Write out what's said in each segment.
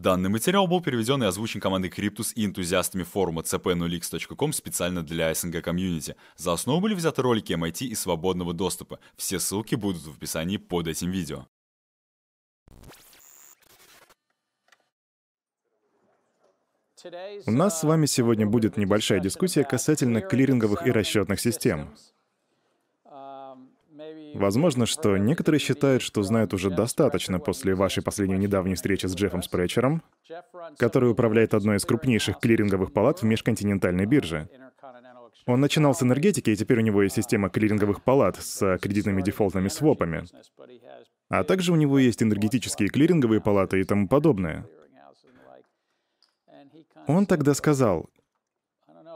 Данный материал был переведен и озвучен командой Cryptus и энтузиастами форума cp0x.com специально для СНГ комьюнити. За основу были взяты ролики MIT и свободного доступа. Все ссылки будут в описании под этим видео. У нас с вами сегодня будет небольшая дискуссия касательно клиринговых и расчетных систем. Возможно, что некоторые считают, что знают уже достаточно после вашей последней недавней встречи с Джеффом Спречером, который управляет одной из крупнейших клиринговых палат в межконтинентальной бирже. Он начинал с энергетики, и теперь у него есть система клиринговых палат с кредитными дефолтными свопами. А также у него есть энергетические клиринговые палаты и тому подобное. Он тогда сказал,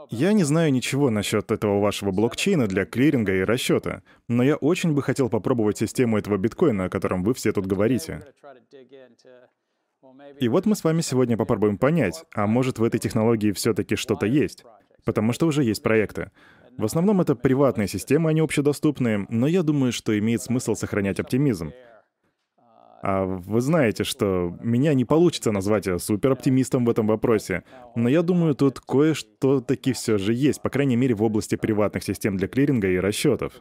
я не знаю ничего насчет этого вашего блокчейна для клиринга и расчета, но я очень бы хотел попробовать систему этого биткоина, о котором вы все тут говорите. И вот мы с вами сегодня попробуем понять, а может в этой технологии все-таки что-то есть. Потому что уже есть проекты. В основном это приватные системы, они общедоступные, но я думаю, что имеет смысл сохранять оптимизм. А вы знаете, что меня не получится назвать супероптимистом в этом вопросе, но я думаю, тут кое-что таки все же есть, по крайней мере, в области приватных систем для клиринга и расчетов.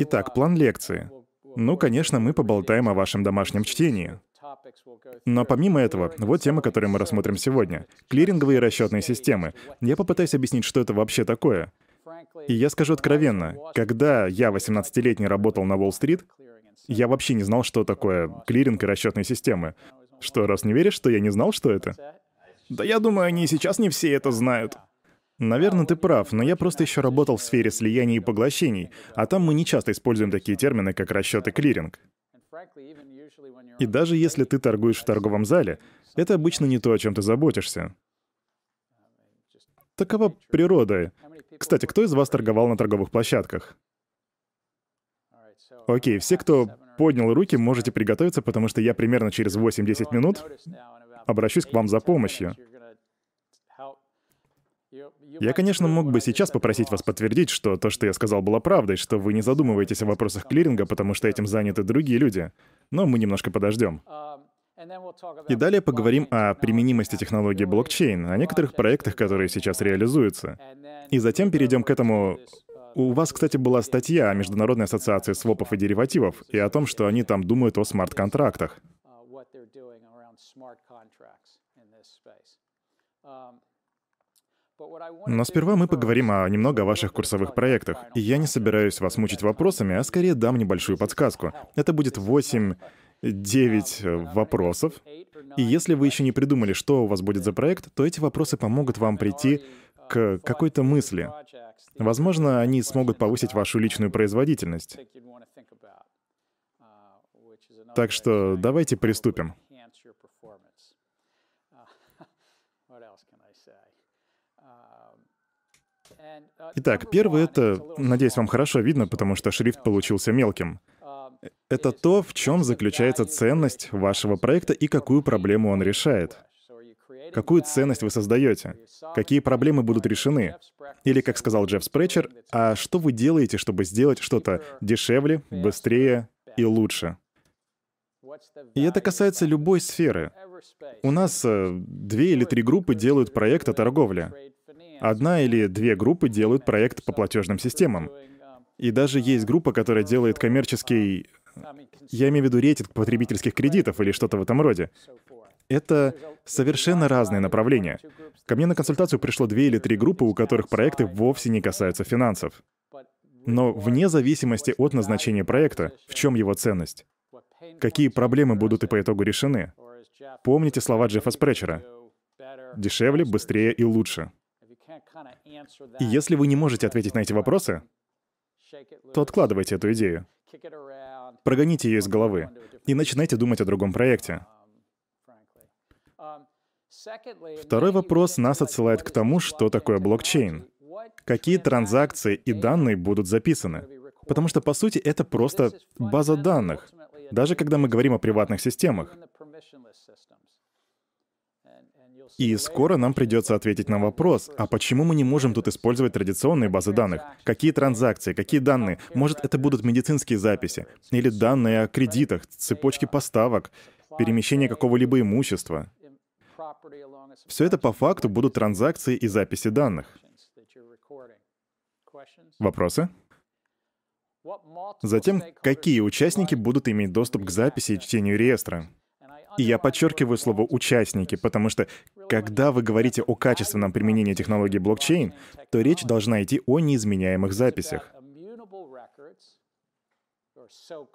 Итак, план лекции. Ну, конечно, мы поболтаем о вашем домашнем чтении. Но помимо этого, вот тема, которую мы рассмотрим сегодня. Клиринговые расчетные системы. Я попытаюсь объяснить, что это вообще такое — и я скажу откровенно, когда я 18-летний работал на Уолл-стрит, я вообще не знал, что такое клиринг и расчетные системы. Что, раз не веришь, что я не знал, что это? Да я думаю, они и сейчас не все это знают. Наверное, ты прав, но я просто еще работал в сфере слияний и поглощений, а там мы не часто используем такие термины, как расчет и клиринг. И даже если ты торгуешь в торговом зале, это обычно не то, о чем ты заботишься. Такова природа. Кстати, кто из вас торговал на торговых площадках? Окей, все, кто поднял руки, можете приготовиться, потому что я примерно через 8-10 минут обращусь к вам за помощью. Я, конечно, мог бы сейчас попросить вас подтвердить, что то, что я сказал, было правдой, что вы не задумываетесь о вопросах клиринга, потому что этим заняты другие люди. Но мы немножко подождем. И далее поговорим о применимости технологии блокчейн, о некоторых проектах, которые сейчас реализуются. И затем перейдем к этому... У вас, кстати, была статья о Международной ассоциации свопов и деривативов и о том, что они там думают о смарт-контрактах. Но сперва мы поговорим о немного о ваших курсовых проектах. И я не собираюсь вас мучить вопросами, а скорее дам небольшую подсказку. Это будет 8 9 э, вопросов. И если вы еще не придумали, что у вас будет за проект, то эти вопросы помогут вам прийти к какой-то мысли. Возможно, они смогут повысить вашу личную производительность. Так что давайте приступим. Итак, первый — это, надеюсь, вам хорошо видно, потому что шрифт получился мелким — это то, в чем заключается ценность вашего проекта и какую проблему он решает. Какую ценность вы создаете? Какие проблемы будут решены? Или, как сказал Джефф Спречер, а что вы делаете, чтобы сделать что-то дешевле, быстрее и лучше? И это касается любой сферы. У нас э, две или три группы делают проект о торговле. Одна или две группы делают проект по платежным системам. И даже есть группа, которая делает коммерческий я имею в виду рейтинг потребительских кредитов или что-то в этом роде. Это совершенно разные направления. Ко мне на консультацию пришло две или три группы, у которых проекты вовсе не касаются финансов. Но вне зависимости от назначения проекта, в чем его ценность? Какие проблемы будут и по итогу решены? Помните слова Джеффа Спречера. Дешевле, быстрее и лучше. И если вы не можете ответить на эти вопросы, то откладывайте эту идею. Прогоните ее из головы и начинайте думать о другом проекте. Второй вопрос нас отсылает к тому, что такое блокчейн. Какие транзакции и данные будут записаны? Потому что, по сути, это просто база данных. Даже когда мы говорим о приватных системах. И скоро нам придется ответить на вопрос, а почему мы не можем тут использовать традиционные базы данных? Какие транзакции, какие данные? Может, это будут медицинские записи? Или данные о кредитах, цепочке поставок, перемещение какого-либо имущества? Все это по факту будут транзакции и записи данных. Вопросы? Затем, какие участники будут иметь доступ к записи и чтению реестра? И я подчеркиваю слово «участники», потому что когда вы говорите о качественном применении технологии блокчейн, то речь должна идти о неизменяемых записях.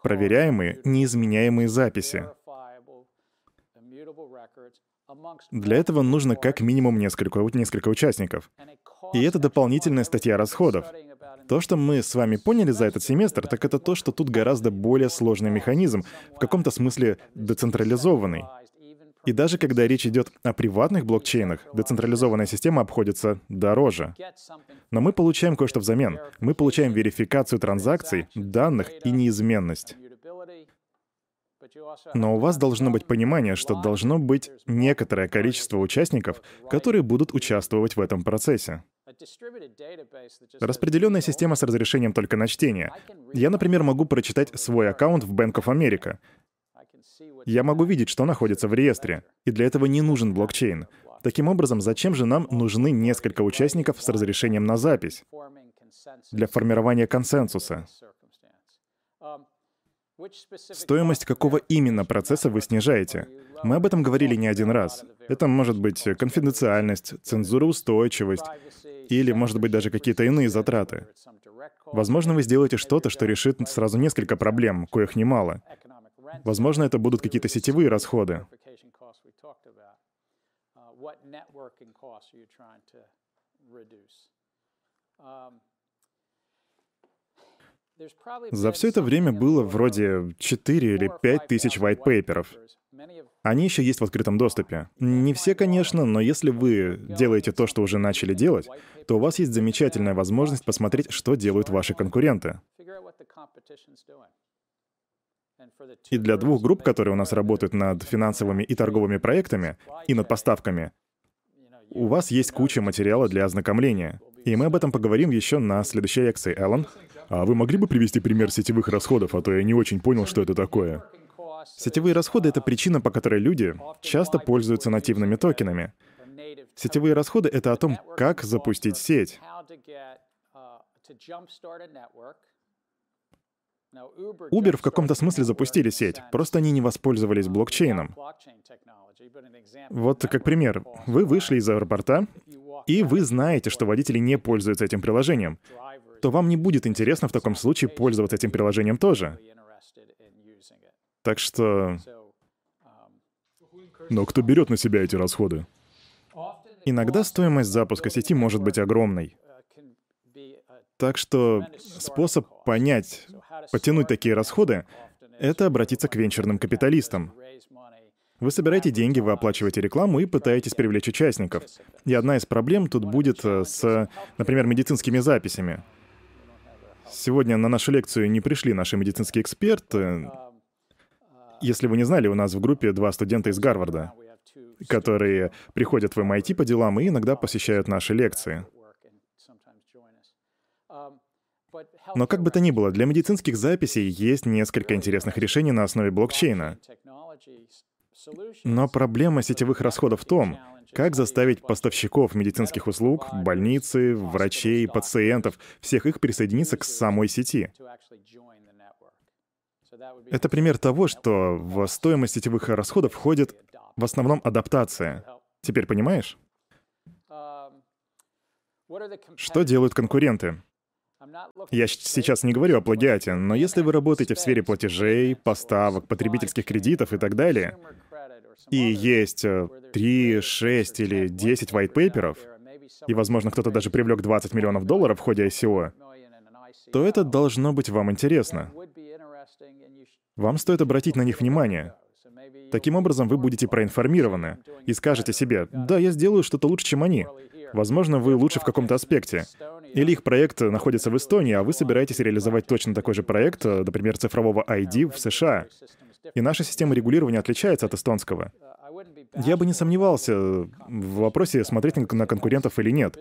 Проверяемые, неизменяемые записи. Для этого нужно как минимум несколько, несколько участников. И это дополнительная статья расходов. То, что мы с вами поняли за этот семестр, так это то, что тут гораздо более сложный механизм, в каком-то смысле децентрализованный. И даже когда речь идет о приватных блокчейнах, децентрализованная система обходится дороже. Но мы получаем кое-что взамен. Мы получаем верификацию транзакций, данных и неизменность. Но у вас должно быть понимание, что должно быть некоторое количество участников, которые будут участвовать в этом процессе. Распределенная система с разрешением только на чтение. Я, например, могу прочитать свой аккаунт в Bank of America. Я могу видеть, что находится в реестре, и для этого не нужен блокчейн. Таким образом, зачем же нам нужны несколько участников с разрешением на запись? Для формирования консенсуса. Стоимость какого именно процесса вы снижаете? Мы об этом говорили не один раз. Это может быть конфиденциальность, цензуроустойчивость, или, может быть, даже какие-то иные затраты. Возможно, вы сделаете что-то, что решит сразу несколько проблем, коих немало. Возможно, это будут какие-то сетевые расходы. За все это время было вроде 4 или 5 тысяч white paper'ов. Они еще есть в открытом доступе. Не все, конечно, но если вы делаете то, что уже начали делать, то у вас есть замечательная возможность посмотреть, что делают ваши конкуренты. И для двух групп, которые у нас работают над финансовыми и торговыми проектами, и над поставками, у вас есть куча материала для ознакомления. И мы об этом поговорим еще на следующей лекции, Эллен. А вы могли бы привести пример сетевых расходов, а то я не очень понял, что это такое. Сетевые расходы — это причина, по которой люди часто пользуются нативными токенами. Сетевые расходы — это о том, как запустить сеть. Uber в каком-то смысле запустили сеть, просто они не воспользовались блокчейном. Вот как пример. Вы вышли из аэропорта, и вы знаете, что водители не пользуются этим приложением. То вам не будет интересно в таком случае пользоваться этим приложением тоже. Так что... Но кто берет на себя эти расходы? Иногда стоимость запуска сети может быть огромной. Так что способ понять, потянуть такие расходы, это обратиться к венчурным капиталистам. Вы собираете деньги, вы оплачиваете рекламу и пытаетесь привлечь участников. И одна из проблем тут будет э, с, например, медицинскими записями. Сегодня на нашу лекцию не пришли наши медицинские эксперты, если вы не знали, у нас в группе два студента из Гарварда, которые приходят в MIT по делам и иногда посещают наши лекции. Но как бы то ни было, для медицинских записей есть несколько интересных решений на основе блокчейна. Но проблема сетевых расходов в том, как заставить поставщиков медицинских услуг, больницы, врачей, пациентов, всех их присоединиться к самой сети. Это пример того, что в стоимость сетевых расходов входит в основном адаптация. Теперь понимаешь? Что делают конкуренты? Я сейчас не говорю о плагиате, но если вы работаете в сфере платежей, поставок, потребительских кредитов и так далее, и есть 3, 6 или 10 white paper'ов, и, возможно, кто-то даже привлек 20 миллионов долларов в ходе ICO, то это должно быть вам интересно. Вам стоит обратить на них внимание. Таким образом, вы будете проинформированы и скажете себе, да, я сделаю что-то лучше, чем они. Возможно, вы лучше в каком-то аспекте. Или их проект находится в Эстонии, а вы собираетесь реализовать точно такой же проект, например, цифрового ID в США. И наша система регулирования отличается от эстонского. Я бы не сомневался в вопросе, смотреть на конкурентов или нет.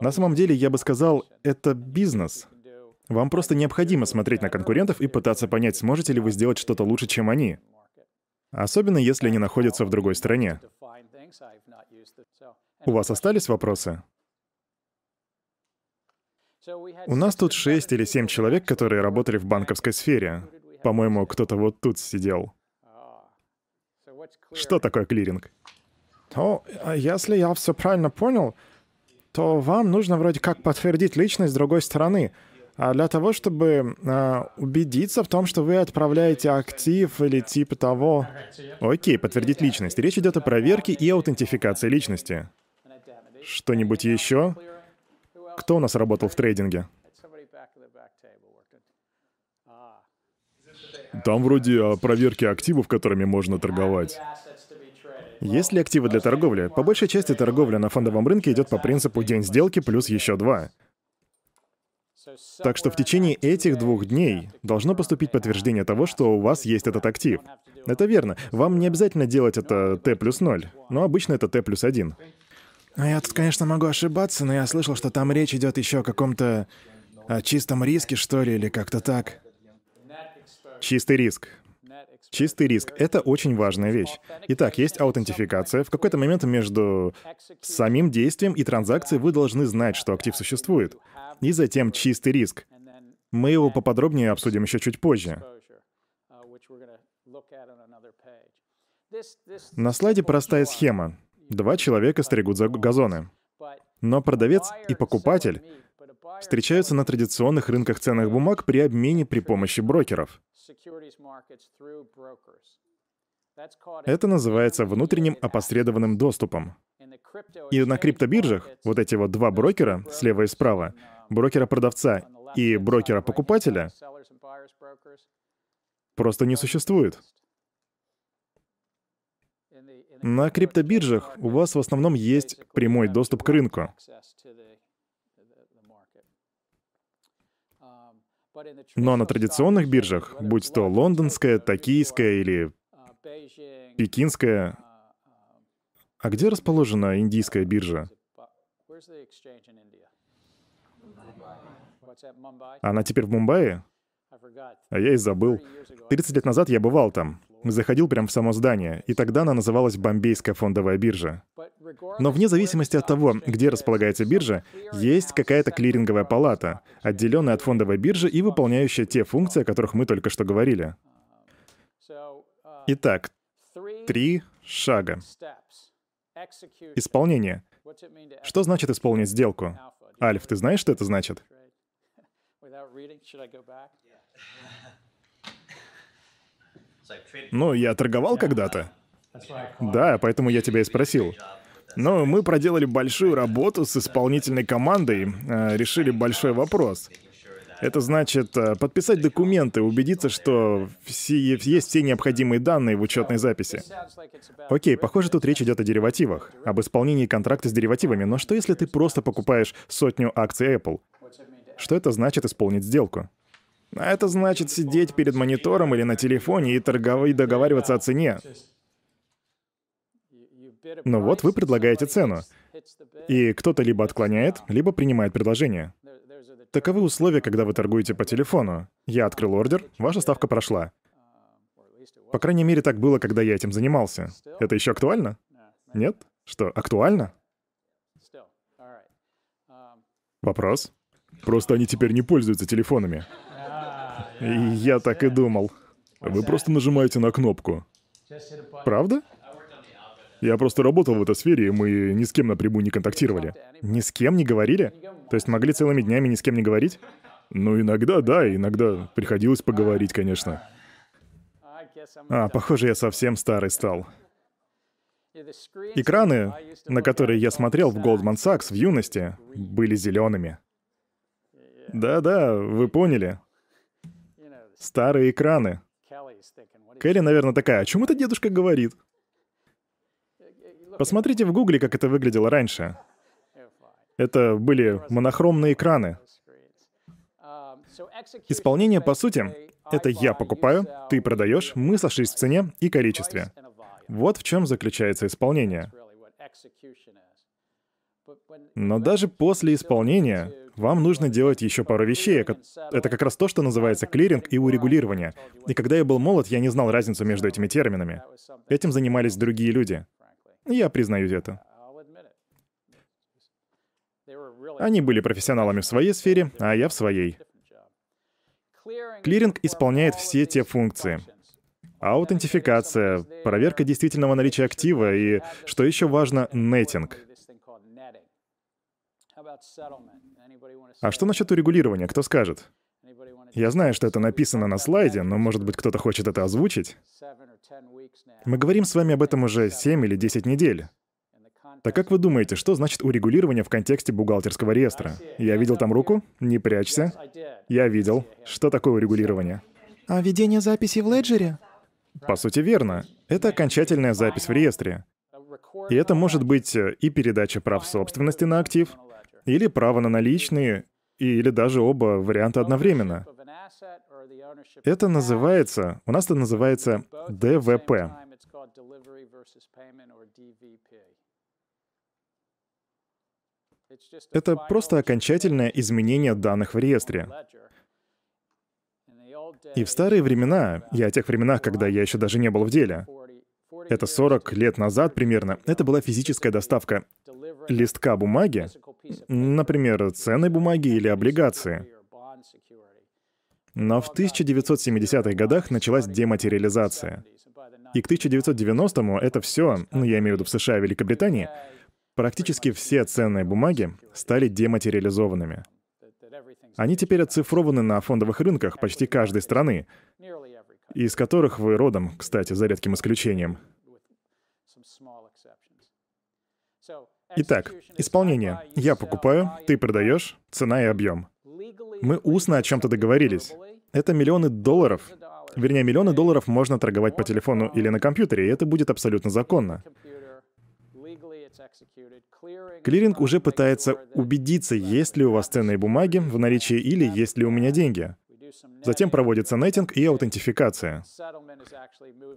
На самом деле, я бы сказал, это бизнес. Вам просто необходимо смотреть на конкурентов и пытаться понять, сможете ли вы сделать что-то лучше, чем они. Особенно если они находятся в другой стране. У вас остались вопросы? У нас тут шесть или семь человек, которые работали в банковской сфере. По-моему, кто-то вот тут сидел. Что такое клиринг? То, если я все правильно понял, то вам нужно вроде как подтвердить личность другой стороны. А для того, чтобы э, убедиться в том, что вы отправляете актив или типа того. Окей, подтвердить личность. Речь идет о проверке и аутентификации личности. Что-нибудь еще? Кто у нас работал в трейдинге? Там вроде о проверке активов, которыми можно торговать. Есть ли активы для торговли? По большей части торговля на фондовом рынке идет по принципу день сделки плюс еще два. Так что в течение этих двух дней должно поступить подтверждение того, что у вас есть этот актив. Это верно. Вам не обязательно делать это Т плюс 0, но обычно это Т плюс 1. Ну, я тут, конечно, могу ошибаться, но я слышал, что там речь идет еще о каком-то о чистом риске, что ли, или как-то так. Чистый риск. Чистый риск — это очень важная вещь. Итак, есть аутентификация. В какой-то момент между самим действием и транзакцией вы должны знать, что актив существует. И затем чистый риск. Мы его поподробнее обсудим еще чуть позже. На слайде простая схема. Два человека стригут за газоны. Но продавец и покупатель встречаются на традиционных рынках ценных бумаг при обмене при помощи брокеров. Это называется внутренним опосредованным доступом. И на криптобиржах вот эти вот два брокера, слева и справа, брокера-продавца и брокера-покупателя, просто не существует. На криптобиржах у вас в основном есть прямой доступ к рынку. Но на традиционных биржах, будь то лондонская, токийская или пекинская, а где расположена индийская биржа? Она теперь в Мумбаи? А я и забыл. 30 лет назад я бывал там. Заходил прямо в само здание, и тогда она называлась Бомбейская фондовая биржа. Но вне зависимости от того, где располагается биржа, есть какая-то клиринговая палата, отделенная от фондовой биржи и выполняющая те функции, о которых мы только что говорили. Итак, три шага. Исполнение. Что значит исполнить сделку? Альф, ты знаешь, что это значит? Ну, я торговал когда-то. Да, поэтому я тебя и спросил. Но мы проделали большую работу с исполнительной командой, э, решили большой вопрос. Это значит э, подписать документы, убедиться, что все, есть все необходимые данные в учетной записи. Окей, похоже, тут речь идет о деривативах, об исполнении контракта с деривативами, но что если ты просто покупаешь сотню акций Apple? Что это значит исполнить сделку? А это значит сидеть перед монитором или на телефоне и торговать, договариваться о цене. Ну вот, вы предлагаете цену. И кто-то либо отклоняет, либо принимает предложение. Таковы условия, когда вы торгуете по телефону. Я открыл ордер, ваша ставка прошла. По крайней мере, так было, когда я этим занимался. Это еще актуально? Нет? Что, актуально? Вопрос? Просто они теперь не пользуются телефонами. Я так и думал. Вы просто нажимаете на кнопку. Правда? Я просто работал в этой сфере, и мы ни с кем напрямую не контактировали. Ни с кем не говорили? То есть могли целыми днями ни с кем не говорить? Ну, иногда, да, иногда приходилось поговорить, конечно. А, похоже, я совсем старый стал. Экраны, на которые я смотрел в Goldman Sachs в юности, были зелеными. Да-да, вы поняли. Старые экраны. Келли, наверное, такая, о чем это дедушка говорит? Посмотрите в гугле, как это выглядело раньше. Это были монохромные экраны. Исполнение, по сути, это я покупаю, ты продаешь, мы сошлись в цене и количестве. Вот в чем заключается исполнение. Но даже после исполнения вам нужно делать еще пару вещей. Это как раз то, что называется клиринг и урегулирование. И когда я был молод, я не знал разницу между этими терминами. Этим занимались другие люди. Я признаю это. Они были профессионалами в своей сфере, а я в своей. Клиринг исполняет все те функции. Аутентификация, проверка действительного наличия актива и, что еще важно, нетинг. А что насчет урегулирования, кто скажет? Я знаю, что это написано на слайде, но, может быть, кто-то хочет это озвучить? Мы говорим с вами об этом уже 7 или 10 недель. Так как вы думаете, что значит урегулирование в контексте бухгалтерского реестра? Я видел там руку? Не прячься. Я видел. Что такое урегулирование? А ведение записи в леджере? По сути, верно. Это окончательная запись в реестре. И это может быть э, и передача прав собственности на актив, или право на наличные, или даже оба варианта одновременно. Это называется, у нас это называется ДВП. Это просто окончательное изменение данных в реестре. И в старые времена, я о тех временах, когда я еще даже не был в деле, это 40 лет назад примерно, это была физическая доставка листка бумаги, например, ценной бумаги или облигации. Но в 1970-х годах началась дематериализация. И к 1990-му это все, ну я имею в виду в США и Великобритании, Практически все ценные бумаги стали дематериализованными. Они теперь оцифрованы на фондовых рынках почти каждой страны, из которых вы родом, кстати, за редким исключением. Итак, исполнение. Я покупаю, ты продаешь, цена и объем. Мы устно о чем-то договорились. Это миллионы долларов. Вернее, миллионы долларов можно торговать по телефону или на компьютере, и это будет абсолютно законно. Клиринг уже пытается убедиться, есть ли у вас ценные бумаги в наличии или есть ли у меня деньги. Затем проводится нетинг и аутентификация.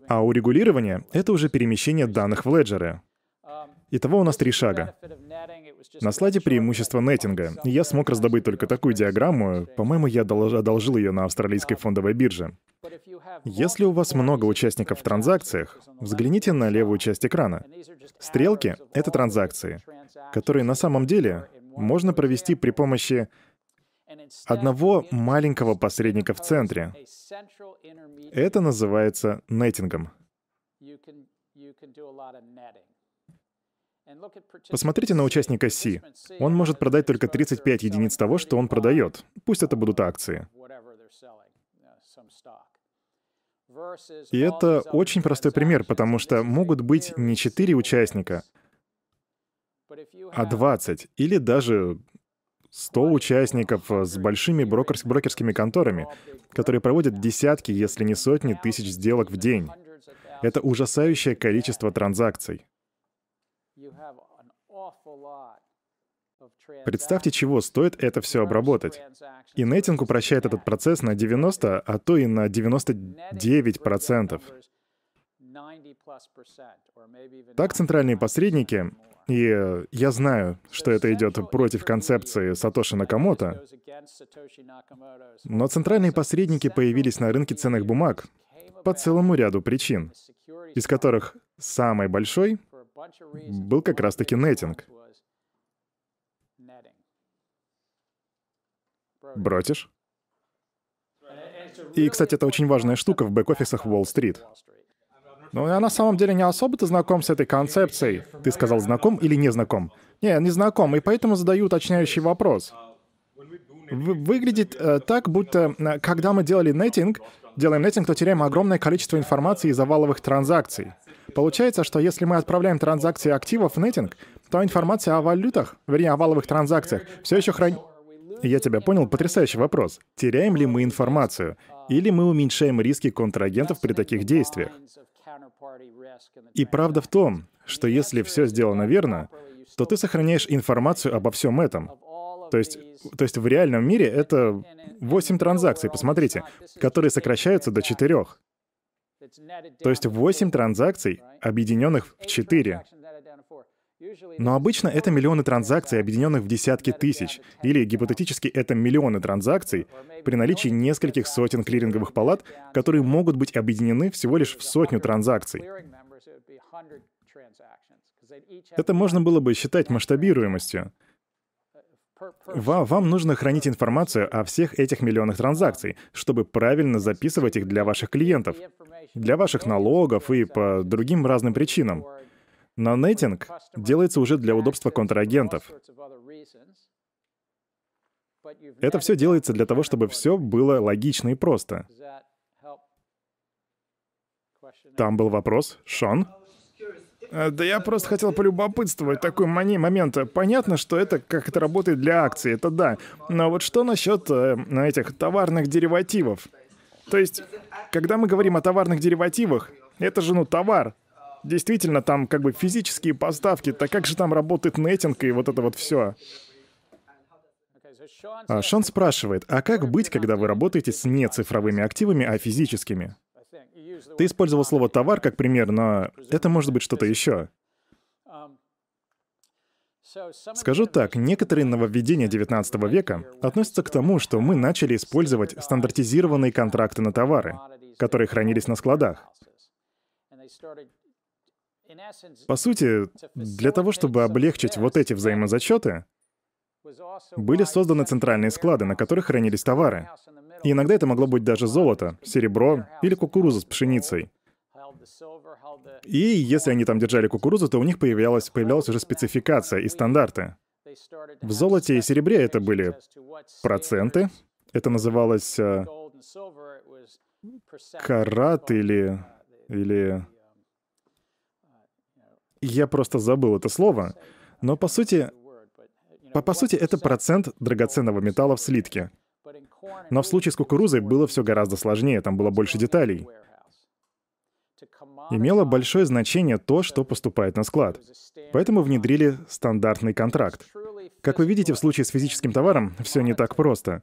А урегулирование — это уже перемещение данных в леджеры. Итого у нас три шага. На слайде преимущество нетинга. Я смог раздобыть только такую диаграмму. По-моему, я одолжил ее на австралийской фондовой бирже. Если у вас много участников в транзакциях, взгляните на левую часть экрана. Стрелки — это транзакции, которые на самом деле можно провести при помощи одного маленького посредника в центре. Это называется нетингом. Посмотрите на участника C. Он может продать только 35 единиц того, что он продает. Пусть это будут акции. И это очень простой пример, потому что могут быть не 4 участника, а 20 или даже 100 участников с большими брокерс брокерскими конторами, которые проводят десятки, если не сотни тысяч сделок в день. Это ужасающее количество транзакций. Представьте, чего стоит это все обработать. И нетинг упрощает этот процесс на 90, а то и на 99%. Так центральные посредники, и я знаю, что это идет против концепции Сатоши Накамото, но центральные посредники появились на рынке ценных бумаг по целому ряду причин, из которых самый большой был как раз-таки нетинг — Бросишь? И, кстати, это очень важная штука в бэк-офисах Уолл-стрит. Ну, я на самом деле не особо-то знаком с этой концепцией. Ты сказал, знаком или не знаком? Не, не знаком, и поэтому задаю уточняющий вопрос. Выглядит э, так, будто э, когда мы делали нетинг, делаем нетинг, то теряем огромное количество информации из оваловых транзакций. Получается, что если мы отправляем транзакции активов в нетинг, то информация о валютах, вернее, о валовых транзакциях, все еще хранится я тебя понял, потрясающий вопрос. Теряем ли мы информацию? Или мы уменьшаем риски контрагентов при таких действиях? И правда в том, что если все сделано верно, то ты сохраняешь информацию обо всем этом. То есть, то есть в реальном мире это 8 транзакций, посмотрите, которые сокращаются до 4. То есть 8 транзакций, объединенных в 4. Но обычно это миллионы транзакций, объединенных в десятки тысяч. Или гипотетически это миллионы транзакций при наличии нескольких сотен клиринговых палат, которые могут быть объединены всего лишь в сотню транзакций. Это можно было бы считать масштабируемостью. Вам, вам нужно хранить информацию о всех этих миллионах транзакций, чтобы правильно записывать их для ваших клиентов, для ваших налогов и по другим разным причинам. Но нетинг делается уже для удобства контрагентов. Это все делается для того, чтобы все было логично и просто. Там был вопрос. Шон? Э, да я просто хотел полюбопытствовать такой мани момент. Понятно, что это как это работает для акций, это да. Но вот что насчет э, этих товарных деривативов? То есть, когда мы говорим о товарных деривативах, это же, ну, товар. Действительно, там как бы физические поставки, так как же там работает нетинг и вот это вот все? А Шон спрашивает, а как быть, когда вы работаете с не цифровыми активами, а физическими? Ты использовал слово «товар» как пример, но это может быть что-то еще. Скажу так, некоторые нововведения XIX века относятся к тому, что мы начали использовать стандартизированные контракты на товары, которые хранились на складах. По сути, для того, чтобы облегчить вот эти взаимозачеты, были созданы центральные склады, на которых хранились товары. И иногда это могло быть даже золото, серебро или кукуруза с пшеницей. И если они там держали кукурузу, то у них появлялась, появлялась уже спецификация и стандарты. В золоте и серебре это были проценты. Это называлось э, карат или... или... Я просто забыл это слово. Но по сути... По, по сути, это процент драгоценного металла в слитке. Но в случае с кукурузой было все гораздо сложнее, там было больше деталей. Имело большое значение то, что поступает на склад. Поэтому внедрили стандартный контракт. Как вы видите, в случае с физическим товаром все не так просто.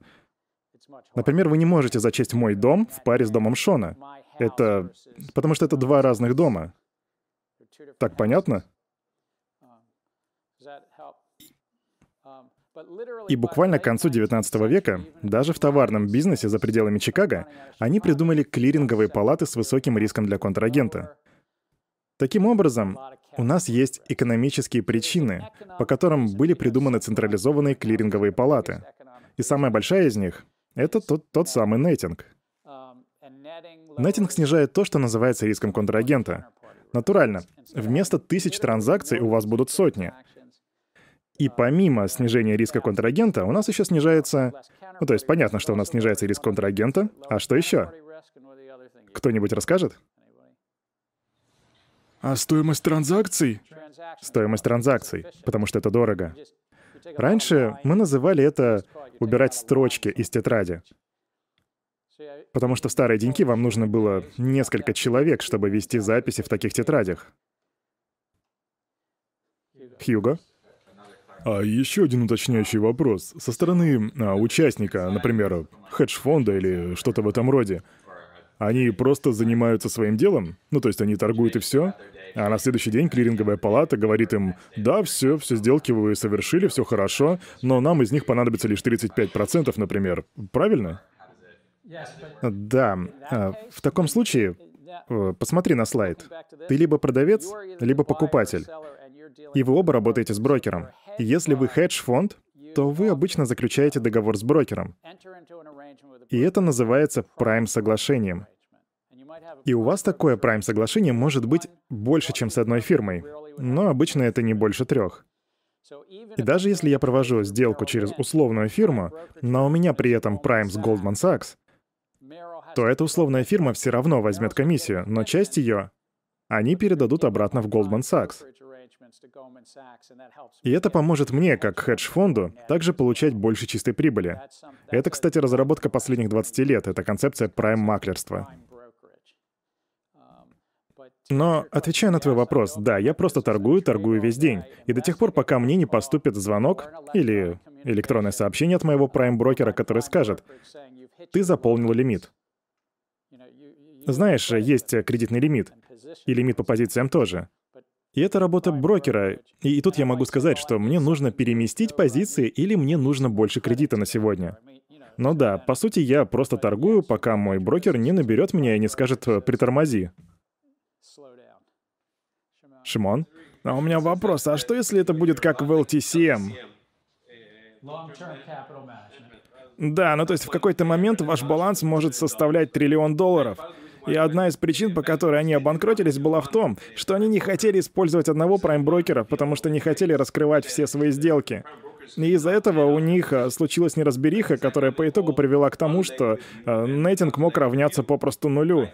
Например, вы не можете зачесть мой дом в паре с домом Шона. Это... потому что это два разных дома. Так понятно? И буквально к концу XIX века, даже в товарном бизнесе за пределами Чикаго, они придумали клиринговые палаты с высоким риском для контрагента. Таким образом, у нас есть экономические причины, по которым были придуманы централизованные клиринговые палаты. И самая большая из них — это тот, тот самый нетинг. Нетинг снижает то, что называется риском контрагента. Натурально, вместо тысяч транзакций у вас будут сотни — и помимо снижения риска контрагента, у нас еще снижается... Ну, то есть понятно, что у нас снижается риск контрагента. А что еще? Кто-нибудь расскажет? А стоимость транзакций? Стоимость транзакций, потому что это дорого. Раньше мы называли это убирать строчки из тетради. Потому что в старые деньки вам нужно было несколько человек, чтобы вести записи в таких тетрадях. Хьюго? А еще один уточняющий вопрос. Со стороны а, участника, например, хедж-фонда или что-то в этом роде, они просто занимаются своим делом? Ну, то есть они торгуют и все? А на следующий день клиринговая палата говорит им, да, все, все сделки вы совершили, все хорошо, но нам из них понадобится лишь 35%, например. Правильно? Да. А, в таком случае, э, посмотри на слайд. Ты либо продавец, либо покупатель. И вы оба работаете с брокером. Если вы хедж-фонд, то вы обычно заключаете договор с брокером. И это называется прайм-соглашением. И у вас такое прайм-соглашение может быть больше, чем с одной фирмой, но обычно это не больше трех. И даже если я провожу сделку через условную фирму, но у меня при этом прайм с Goldman Sachs, то эта условная фирма все равно возьмет комиссию, но часть ее они передадут обратно в Goldman Sachs. И это поможет мне, как хедж-фонду, также получать больше чистой прибыли. Это, кстати, разработка последних 20 лет. Это концепция прайм-маклерства. Но, отвечая на твой вопрос, да, я просто торгую, торгую весь день. И до тех пор, пока мне не поступит звонок или электронное сообщение от моего прайм-брокера, который скажет, ты заполнил лимит. Знаешь, есть кредитный лимит. И лимит по позициям тоже. И это работа брокера. И, и тут я могу сказать, что мне нужно переместить позиции или мне нужно больше кредита на сегодня. Но да, по сути, я просто торгую, пока мой брокер не наберет меня и не скажет «притормози». Шимон? А у меня вопрос, а что если это будет как в LTCM? Да, ну то есть в какой-то момент ваш баланс может составлять триллион долларов. И одна из причин, по которой они обанкротились, была в том, что они не хотели использовать одного прайм-брокера, потому что не хотели раскрывать все свои сделки. И из-за этого у них а, случилась неразбериха, которая по итогу привела к тому, что а, нейтинг мог равняться попросту нулю.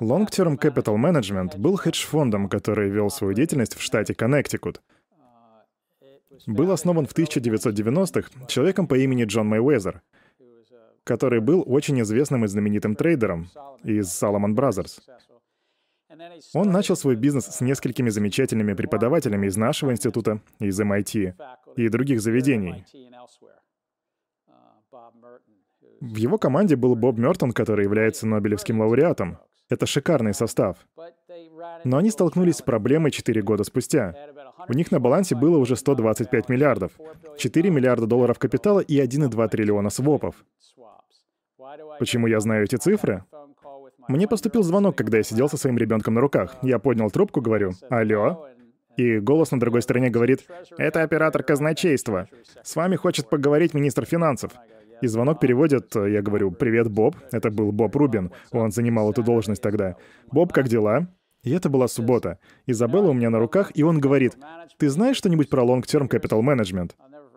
Long Term Capital Management был хедж-фондом, который вел свою деятельность в штате Коннектикут. Был основан в 1990-х человеком по имени Джон Мэйвезер, который был очень известным и знаменитым трейдером из Salomon Brothers. Он начал свой бизнес с несколькими замечательными преподавателями из нашего института, из MIT и других заведений. В его команде был Боб Мертон, который является Нобелевским лауреатом. Это шикарный состав. Но они столкнулись с проблемой 4 года спустя. У них на балансе было уже 125 миллиардов, 4 миллиарда долларов капитала и 1,2 триллиона свопов. Почему я знаю эти цифры? Мне поступил звонок, когда я сидел со своим ребенком на руках. Я поднял трубку, говорю «Алло?» И голос на другой стороне говорит «Это оператор казначейства. С вами хочет поговорить министр финансов». И звонок переводят, я говорю «Привет, Боб». Это был Боб Рубин, он занимал эту должность тогда. «Боб, как дела?» И это была суббота. Изабелла у меня на руках, и он говорит «Ты знаешь что-нибудь про Long Term Capital Management?»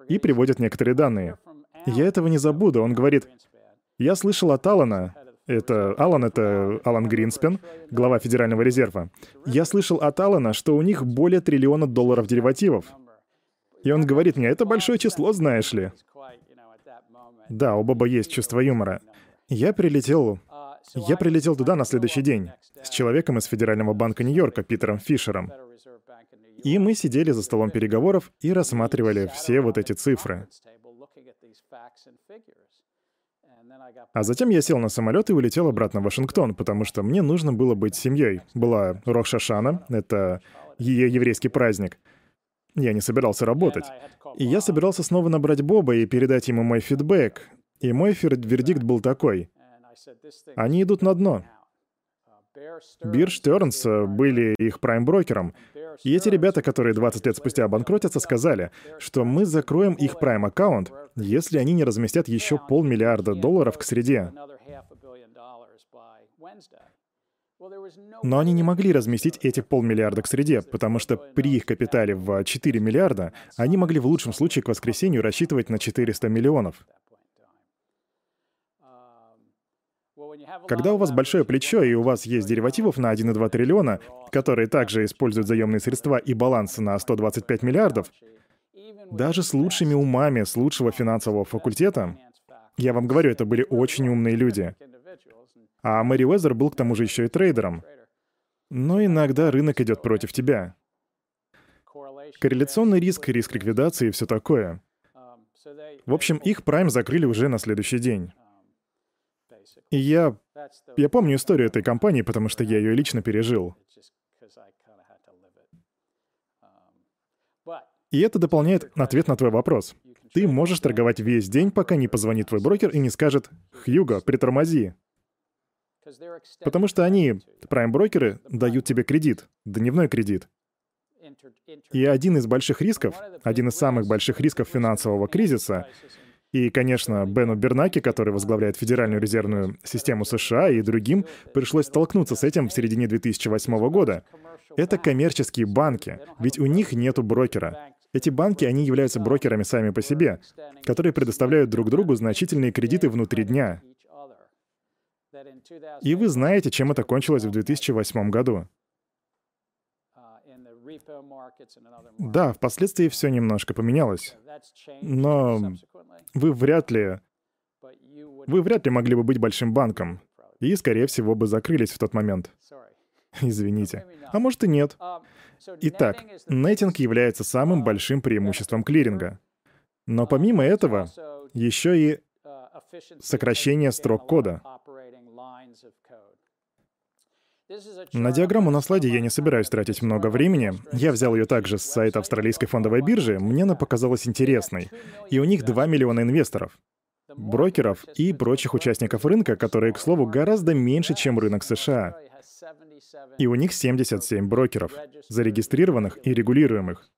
И приводит некоторые данные. Я этого не забуду. Он говорит «Я слышал от Алана, это Алан, это Алан Гринспен, глава Федерального резерва. Я слышал от Алана, что у них более триллиона долларов деривативов. И он говорит мне, это большое число, знаешь ли. Да, у Боба есть чувство юмора. Я прилетел... Я прилетел туда на следующий день с человеком из Федерального банка Нью-Йорка, Питером Фишером. И мы сидели за столом переговоров и рассматривали все вот эти цифры. А затем я сел на самолет и улетел обратно в Вашингтон, потому что мне нужно было быть семьей. Была Рох-Шашана, это ее еврейский праздник. Я не собирался работать. И я собирался снова набрать Боба и передать ему мой фидбэк. И мой вердикт был такой. Они идут на дно. Бир Стернс были их прайм-брокером. И эти ребята, которые 20 лет спустя обанкротятся, сказали, что мы закроем их прайм-аккаунт, если они не разместят еще полмиллиарда долларов к среде. Но они не могли разместить эти полмиллиарда к среде, потому что при их капитале в 4 миллиарда они могли в лучшем случае к воскресенью рассчитывать на 400 миллионов. Когда у вас большое плечо и у вас есть деривативов на 1,2 триллиона, которые также используют заемные средства и баланс на 125 миллиардов, даже с лучшими умами с лучшего финансового факультета, я вам говорю, это были очень умные люди. А Мэри Уэзер был к тому же еще и трейдером. Но иногда рынок идет против тебя. Корреляционный риск, риск ликвидации и все такое. В общем, их прайм закрыли уже на следующий день. И я... Я помню историю этой компании, потому что я ее лично пережил. И это дополняет ответ на твой вопрос. Ты можешь торговать весь день, пока не позвонит твой брокер и не скажет «Хьюго, притормози». Потому что они, прайм-брокеры, дают тебе кредит, дневной кредит. И один из больших рисков, один из самых больших рисков финансового кризиса, и, конечно, Бену Бернаке, который возглавляет Федеральную резервную систему США, и другим пришлось столкнуться с этим в середине 2008 года. Это коммерческие банки, ведь у них нету брокера. Эти банки, они являются брокерами сами по себе, которые предоставляют друг другу значительные кредиты внутри дня. И вы знаете, чем это кончилось в 2008 году. Да, впоследствии все немножко поменялось. Но вы вряд ли... Вы вряд ли могли бы быть большим банком. И, скорее всего, бы закрылись в тот момент. Извините. А может и нет. Итак, нетинг является самым большим преимуществом клиринга. Но помимо этого, еще и сокращение строк кода. На диаграмму на слайде я не собираюсь тратить много времени. Я взял ее также с сайта австралийской фондовой биржи. Мне она показалась интересной. И у них 2 миллиона инвесторов, брокеров и прочих участников рынка, которые, к слову, гораздо меньше, чем рынок США. И у них 77 брокеров, зарегистрированных и регулируемых.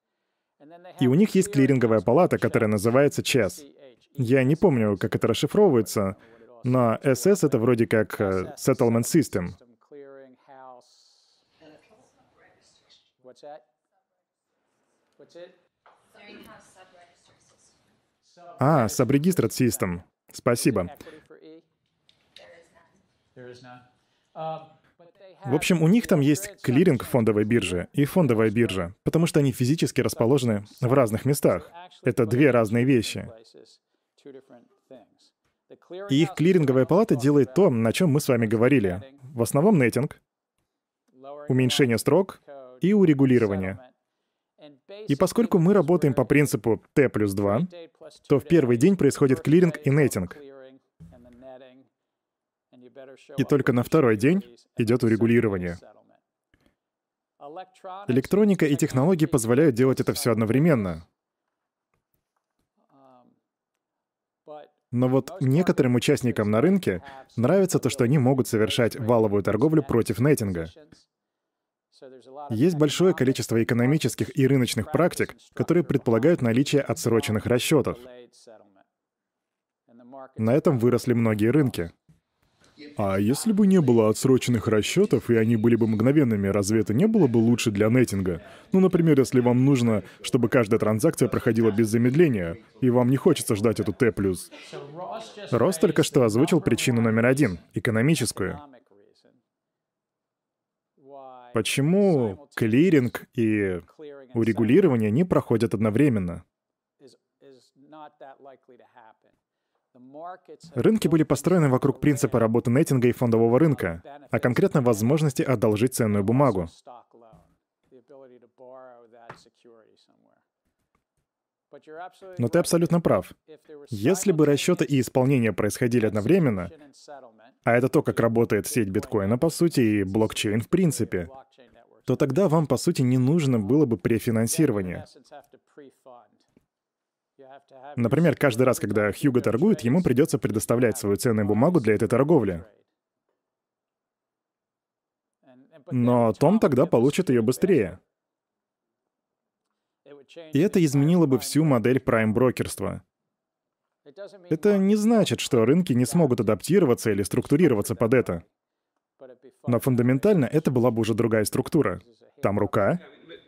И у них есть клиринговая палата, которая называется ЧЕС. Я не помню, как это расшифровывается, но SS — это вроде как э, Settlement System — What's that? What's it? А, Subregistered System. Спасибо. В общем, у них там есть клиринг фондовой биржи и фондовая биржа, потому что они физически расположены в разных местах. Это две разные вещи. И их клиринговая палата делает то, на чем мы с вами говорили. В основном нетинг, уменьшение строк и урегулирования. И поскольку мы работаем по принципу T плюс 2, то в первый день происходит клиринг и нетинг. И только на второй день идет урегулирование. Электроника и технологии позволяют делать это все одновременно. Но вот некоторым участникам на рынке нравится то, что они могут совершать валовую торговлю против нетинга. Есть большое количество экономических и рыночных практик, которые предполагают наличие отсроченных расчетов. На этом выросли многие рынки. А если бы не было отсроченных расчетов, и они были бы мгновенными, разве это не было бы лучше для нетинга? Ну, например, если вам нужно, чтобы каждая транзакция проходила без замедления, и вам не хочется ждать эту Т+. Рос только что озвучил причину номер один — экономическую. Почему клиринг и урегулирование не проходят одновременно? Рынки были построены вокруг принципа работы нетинга и фондового рынка, а конкретно возможности одолжить ценную бумагу. Но ты абсолютно прав. Если бы расчеты и исполнение происходили одновременно, а это то, как работает сеть биткоина, по сути, и блокчейн в принципе, то тогда вам, по сути, не нужно было бы префинансирование. Например, каждый раз, когда Хьюго торгует, ему придется предоставлять свою ценную бумагу для этой торговли. Но Том тогда получит ее быстрее. И это изменило бы всю модель прайм-брокерства. Это не значит, что рынки не смогут адаптироваться или структурироваться под это. Но фундаментально это была бы уже другая структура. Там рука.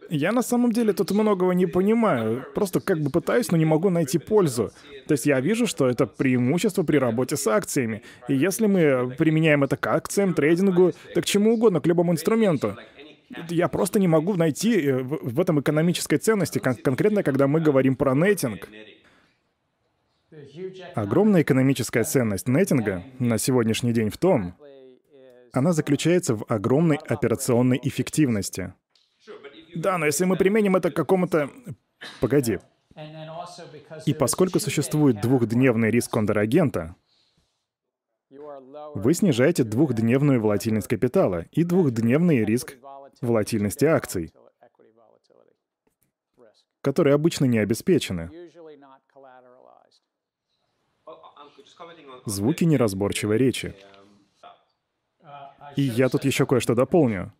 Я на самом деле тут многого не понимаю. Просто как бы пытаюсь, но не могу найти пользу. То есть я вижу, что это преимущество при работе с акциями. И если мы применяем это к акциям, трейдингу, так к чему угодно, к любому инструменту. Я просто не могу найти э, в этом экономической ценности, кон- конкретно когда мы говорим про нетинг. Огромная экономическая ценность нетинга на сегодняшний день в том, она заключается в огромной операционной эффективности. Да, но если мы применим это к какому-то... Погоди. И поскольку существует двухдневный риск контрагента, вы снижаете двухдневную волатильность капитала и двухдневный риск волатильности акций, которые обычно не обеспечены. Звуки неразборчивой речи. И я тут еще кое-что дополню.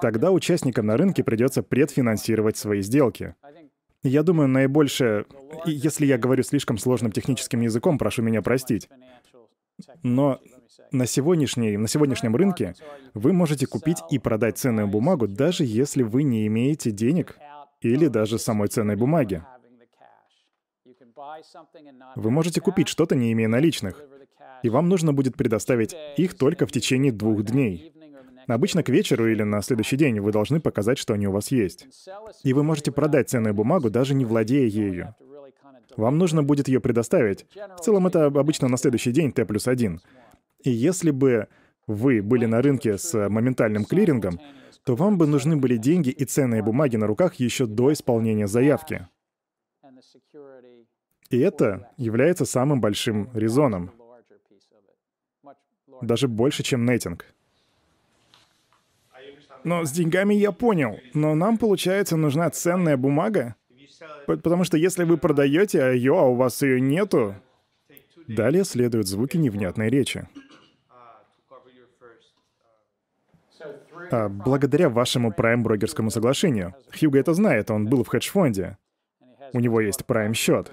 Тогда участникам на рынке придется предфинансировать свои сделки. Я думаю, наибольшее... Если я говорю слишком сложным техническим языком, прошу меня простить. Но на, сегодняшней, на сегодняшнем рынке вы можете купить и продать ценную бумагу, даже если вы не имеете денег или даже самой ценной бумаги. Вы можете купить что-то, не имея наличных и вам нужно будет предоставить их только в течение двух дней. Обычно к вечеру или на следующий день вы должны показать, что они у вас есть. И вы можете продать ценную бумагу, даже не владея ею. Вам нужно будет ее предоставить. В целом это обычно на следующий день Т плюс один. И если бы вы были на рынке с моментальным клирингом, то вам бы нужны были деньги и ценные бумаги на руках еще до исполнения заявки. И это является самым большим резоном. Даже больше, чем нетинг. Но с деньгами я понял. Но нам, получается, нужна ценная бумага? Потому что если вы продаете ее, а у вас ее нету... Далее следуют звуки невнятной речи. А, благодаря вашему прайм-брокерскому соглашению. Хьюго это знает, он был в хедж-фонде. У него есть прайм-счет.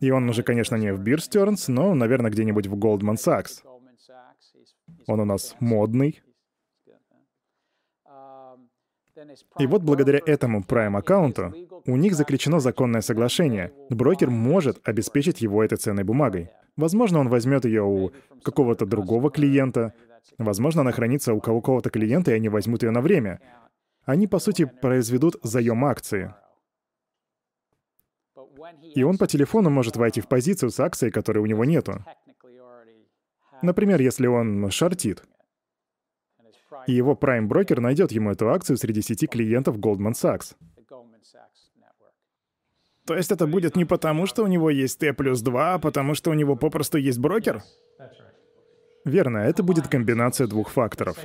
И он уже, конечно, не в Stearns, но, наверное, где-нибудь в Goldman Sachs. Он у нас модный. И вот благодаря этому Prime-аккаунту у них заключено законное соглашение. Брокер может обеспечить его этой ценной бумагой. Возможно, он возьмет ее у какого-то другого клиента. Возможно, она хранится у какого-то клиента, и они возьмут ее на время. Они, по сути, произведут заем акции. И он по телефону может войти в позицию с акцией, которой у него нету. Например, если он шортит. И его прайм-брокер найдет ему эту акцию среди сети клиентов Goldman Sachs. То есть это будет не потому, что у него есть Т плюс 2, а потому что у него попросту есть брокер? Верно, это будет комбинация двух факторов.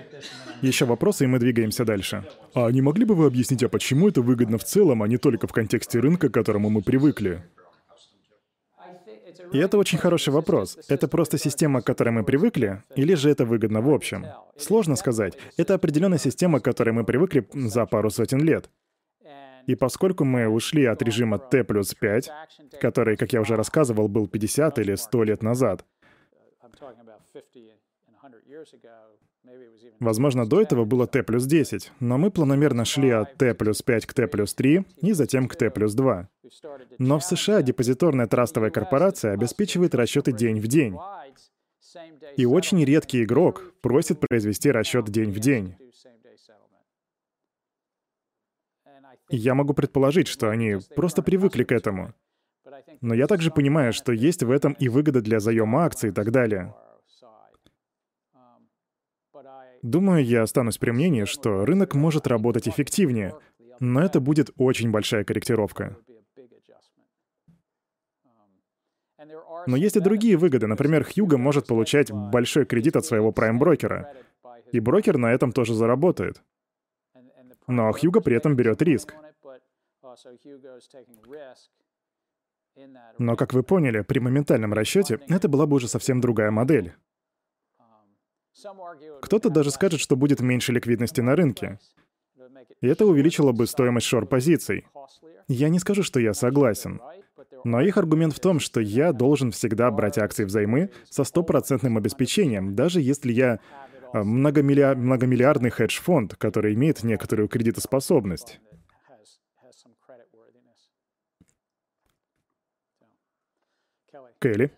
Еще вопросы, и мы двигаемся дальше. А не могли бы вы объяснить, а почему это выгодно в целом, а не только в контексте рынка, к которому мы привыкли? И это очень хороший вопрос. Это просто система, к которой мы привыкли, или же это выгодно в общем? Сложно сказать. Это определенная система, к которой мы привыкли за пару сотен лет. И поскольку мы ушли от режима T плюс 5, который, как я уже рассказывал, был 50 или 100 лет назад, Возможно, до этого было Т плюс 10, но мы планомерно шли от Т плюс 5 к Т плюс 3 и затем к Т плюс 2. Но в США депозиторная трастовая корпорация обеспечивает расчеты день в день. И очень редкий игрок просит произвести расчет день в день. Я могу предположить, что они просто привыкли к этому. Но я также понимаю, что есть в этом и выгода для заема акций и так далее. Думаю, я останусь при мнении, что рынок может работать эффективнее, но это будет очень большая корректировка. Но есть и другие выгоды. Например, Хьюго может получать большой кредит от своего прайм-брокера. И брокер на этом тоже заработает. Но Хьюго при этом берет риск. Но, как вы поняли, при моментальном расчете это была бы уже совсем другая модель. Кто-то даже скажет, что будет меньше ликвидности на рынке. И это увеличило бы стоимость шор-позиций. Я не скажу, что я согласен. Но их аргумент в том, что я должен всегда брать акции взаймы со стопроцентным обеспечением, даже если я э, многомиллиар... многомиллиардный хедж-фонд, который имеет некоторую кредитоспособность. Келли?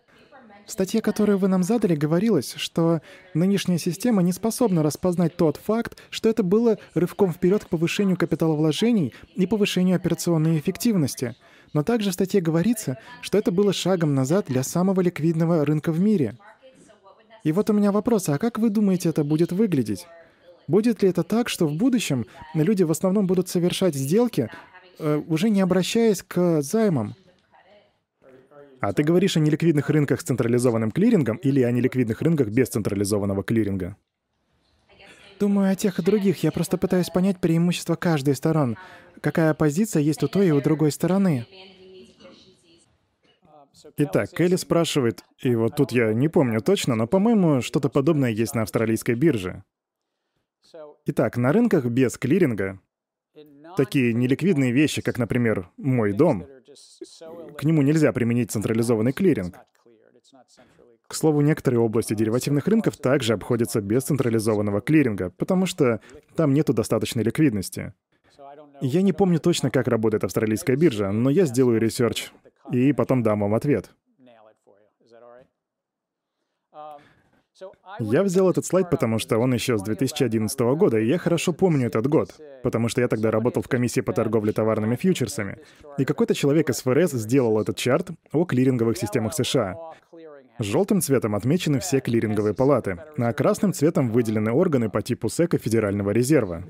В статье, которую вы нам задали, говорилось, что нынешняя система не способна распознать тот факт, что это было рывком вперед к повышению капиталовложений и повышению операционной эффективности. Но также в статье говорится, что это было шагом назад для самого ликвидного рынка в мире. И вот у меня вопрос, а как вы думаете, это будет выглядеть? Будет ли это так, что в будущем люди в основном будут совершать сделки, э, уже не обращаясь к займам? А ты говоришь о неликвидных рынках с централизованным клирингом или о неликвидных рынках без централизованного клиринга? Думаю о тех и других. Я просто пытаюсь понять преимущества каждой из сторон. Какая позиция есть у той и у другой стороны. Итак, Келли спрашивает, и вот тут я не помню точно, но, по-моему, что-то подобное есть на австралийской бирже. Итак, на рынках без клиринга такие неликвидные вещи, как, например, мой дом, к нему нельзя применить централизованный клиринг. К слову, некоторые области деривативных рынков также обходятся без централизованного клиринга, потому что там нету достаточной ликвидности. Я не помню точно, как работает австралийская биржа, но я сделаю research и потом дам вам ответ. Я взял этот слайд, потому что он еще с 2011 года, и я хорошо помню этот год, потому что я тогда работал в комиссии по торговле товарными фьючерсами. И какой-то человек из ФРС сделал этот chart о клиринговых системах США. Желтым цветом отмечены все клиринговые палаты, а красным цветом выделены органы по типу SEC а Федерального резерва.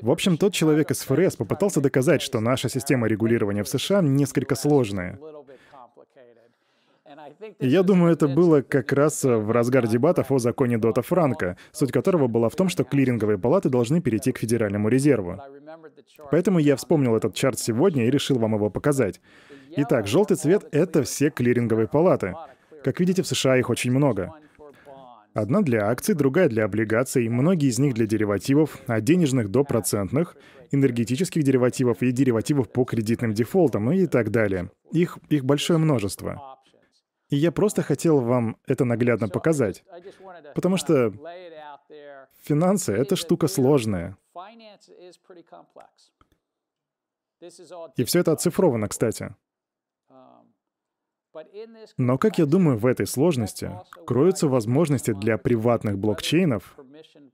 В общем, тот человек из ФРС попытался доказать, что наша система регулирования в США несколько сложная. Я думаю, это было как раз в разгар дебатов о законе Дота Франка, суть которого была в том, что клиринговые палаты должны перейти к Федеральному резерву. Поэтому я вспомнил этот чарт сегодня и решил вам его показать. Итак, желтый цвет — это все клиринговые палаты. Как видите, в США их очень много. Одна для акций, другая для облигаций, многие из них для деривативов, от денежных до процентных, энергетических деривативов и деривативов по кредитным дефолтам и так далее. Их, их большое множество. И я просто хотел вам это наглядно показать. Потому что финансы — это штука сложная. И все это оцифровано, кстати. Но, как я думаю, в этой сложности кроются возможности для приватных блокчейнов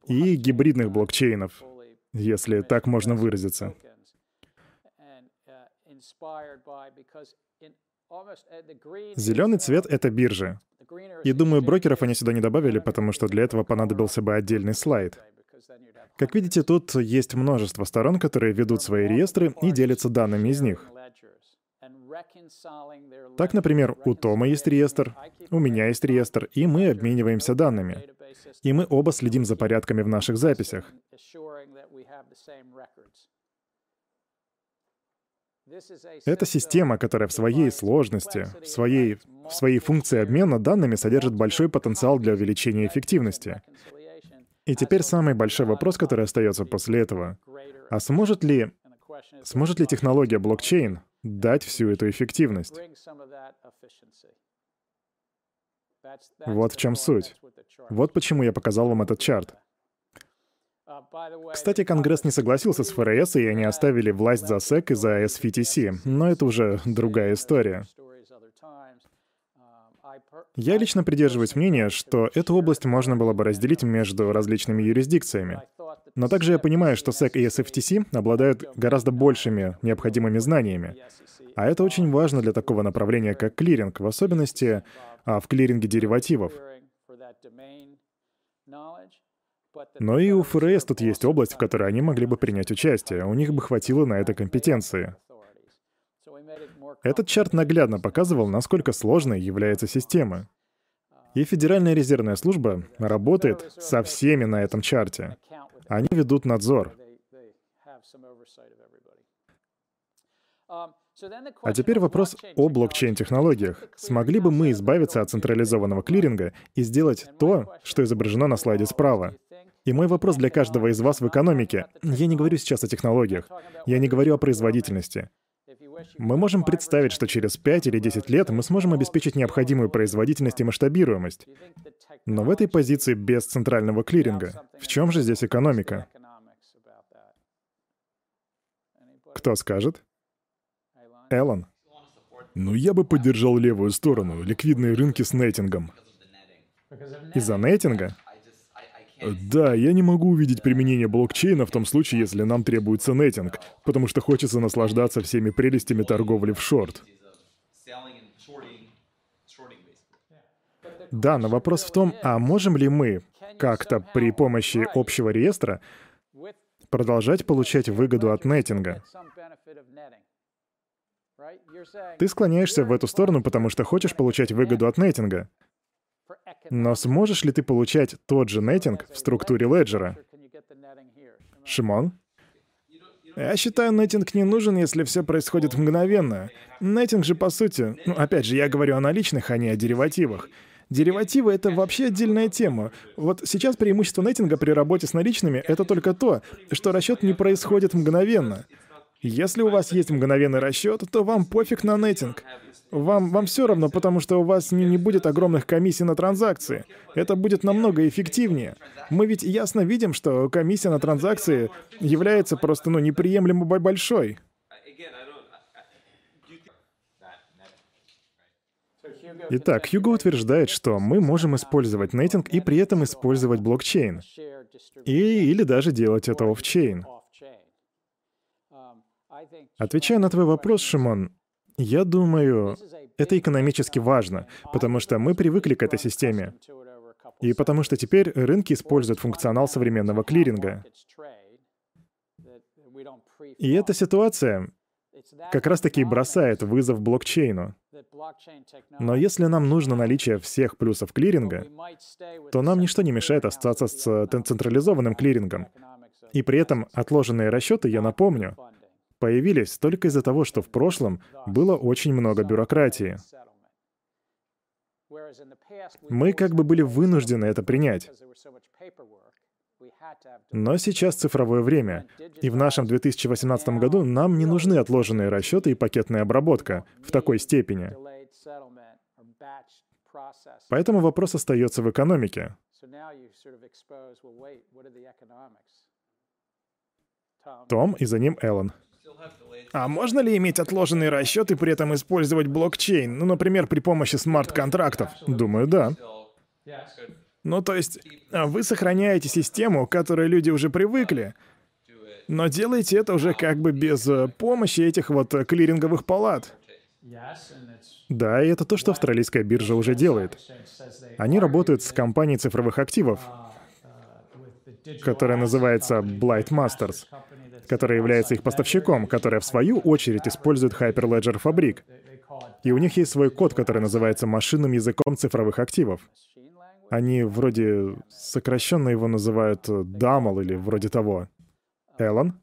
и гибридных блокчейнов, если так можно выразиться. Зеленый цвет — это биржи. И думаю, брокеров они сюда не добавили, потому что для этого понадобился бы отдельный слайд. Как видите, тут есть множество сторон, которые ведут свои реестры и делятся данными из них. Так, например, у Тома есть реестр, у меня есть реестр, и мы обмениваемся данными. И мы оба следим за порядками в наших записях. Это система, которая в своей сложности, в своей, в своей функции обмена данными содержит большой потенциал для увеличения эффективности. И теперь самый большой вопрос, который остается после этого. А сможет ли, сможет ли технология блокчейн дать всю эту эффективность? Вот в чем суть. Вот почему я показал вам этот чарт. Кстати, Конгресс не согласился с ФРС, и они оставили власть за SEC и за SFTC, но это уже другая история. Я лично придерживаюсь мнения, что эту область можно было бы разделить между различными юрисдикциями. Но также я понимаю, что SEC и SFTC обладают гораздо большими необходимыми знаниями. А это очень важно для такого направления, как клиринг, в особенности а, в клиринге деривативов. Но и у ФРС тут есть область, в которой они могли бы принять участие. У них бы хватило на это компетенции. Этот чарт наглядно показывал, насколько сложной является система. И Федеральная резервная служба работает со всеми на этом чарте. Они ведут надзор. А теперь вопрос о блокчейн-технологиях. Смогли бы мы избавиться от централизованного клиринга и сделать то, что изображено на слайде справа? И мой вопрос для каждого из вас в экономике. Я не говорю сейчас о технологиях. Я не говорю о производительности. Мы можем представить, что через 5 или 10 лет мы сможем обеспечить необходимую производительность и масштабируемость. Но в этой позиции без центрального клиринга. В чем же здесь экономика? Кто скажет? Эллен. Ну, я бы поддержал левую сторону, ликвидные рынки с нейтингом. Из-за нейтинга? Да, я не могу увидеть применение блокчейна в том случае, если нам требуется нетинг, потому что хочется наслаждаться всеми прелестями торговли в шорт. Да, но вопрос в том, а можем ли мы как-то при помощи общего реестра продолжать получать выгоду от нетинга? Ты склоняешься в эту сторону, потому что хочешь получать выгоду от нетинга. Но сможешь ли ты получать тот же нетинг в структуре леджера? Шимон? Я считаю, нетинг не нужен, если все происходит мгновенно. Нетинг же, по сути, ну, опять же, я говорю о наличных, а не о деривативах. Деривативы — это вообще отдельная тема. Вот сейчас преимущество нетинга при работе с наличными — это только то, что расчет не происходит мгновенно. Если у вас есть мгновенный расчет, то вам пофиг на нетинг. Вам, вам все равно, потому что у вас не, не будет огромных комиссий на транзакции. Это будет намного эффективнее. Мы ведь ясно видим, что комиссия на транзакции является просто ну, неприемлемо большой. Итак, Хьюго утверждает, что мы можем использовать нетинг и при этом использовать блокчейн. И, или даже делать это офчейн. Отвечая на твой вопрос, Шимон, я думаю, это экономически важно, потому что мы привыкли к этой системе. И потому что теперь рынки используют функционал современного клиринга. И эта ситуация, как раз-таки бросает вызов блокчейну. Но если нам нужно наличие всех плюсов клиринга, то нам ничто не мешает остаться с централизованным клирингом. И при этом отложенные расчеты, я напомню, появились только из-за того, что в прошлом было очень много бюрократии. Мы как бы были вынуждены это принять. Но сейчас цифровое время, и в нашем 2018 году нам не нужны отложенные расчеты и пакетная обработка в такой степени. Поэтому вопрос остается в экономике. Том и за ним Эллен. А можно ли иметь отложенные расчеты и при этом использовать блокчейн? Ну, например, при помощи смарт-контрактов? Думаю, да. Ну, то есть, а вы сохраняете систему, к которой люди уже привыкли, но делаете это уже как бы без э, помощи этих вот э, клиринговых палат. Да, и это то, что австралийская биржа уже делает. Они работают с компанией цифровых активов, которая называется Blight Masters, которая является их поставщиком, которая в свою очередь использует Hyperledger Fabric. И у них есть свой код, который называется машинным языком цифровых активов. Они вроде сокращенно его называют DAML или вроде того. Эллен?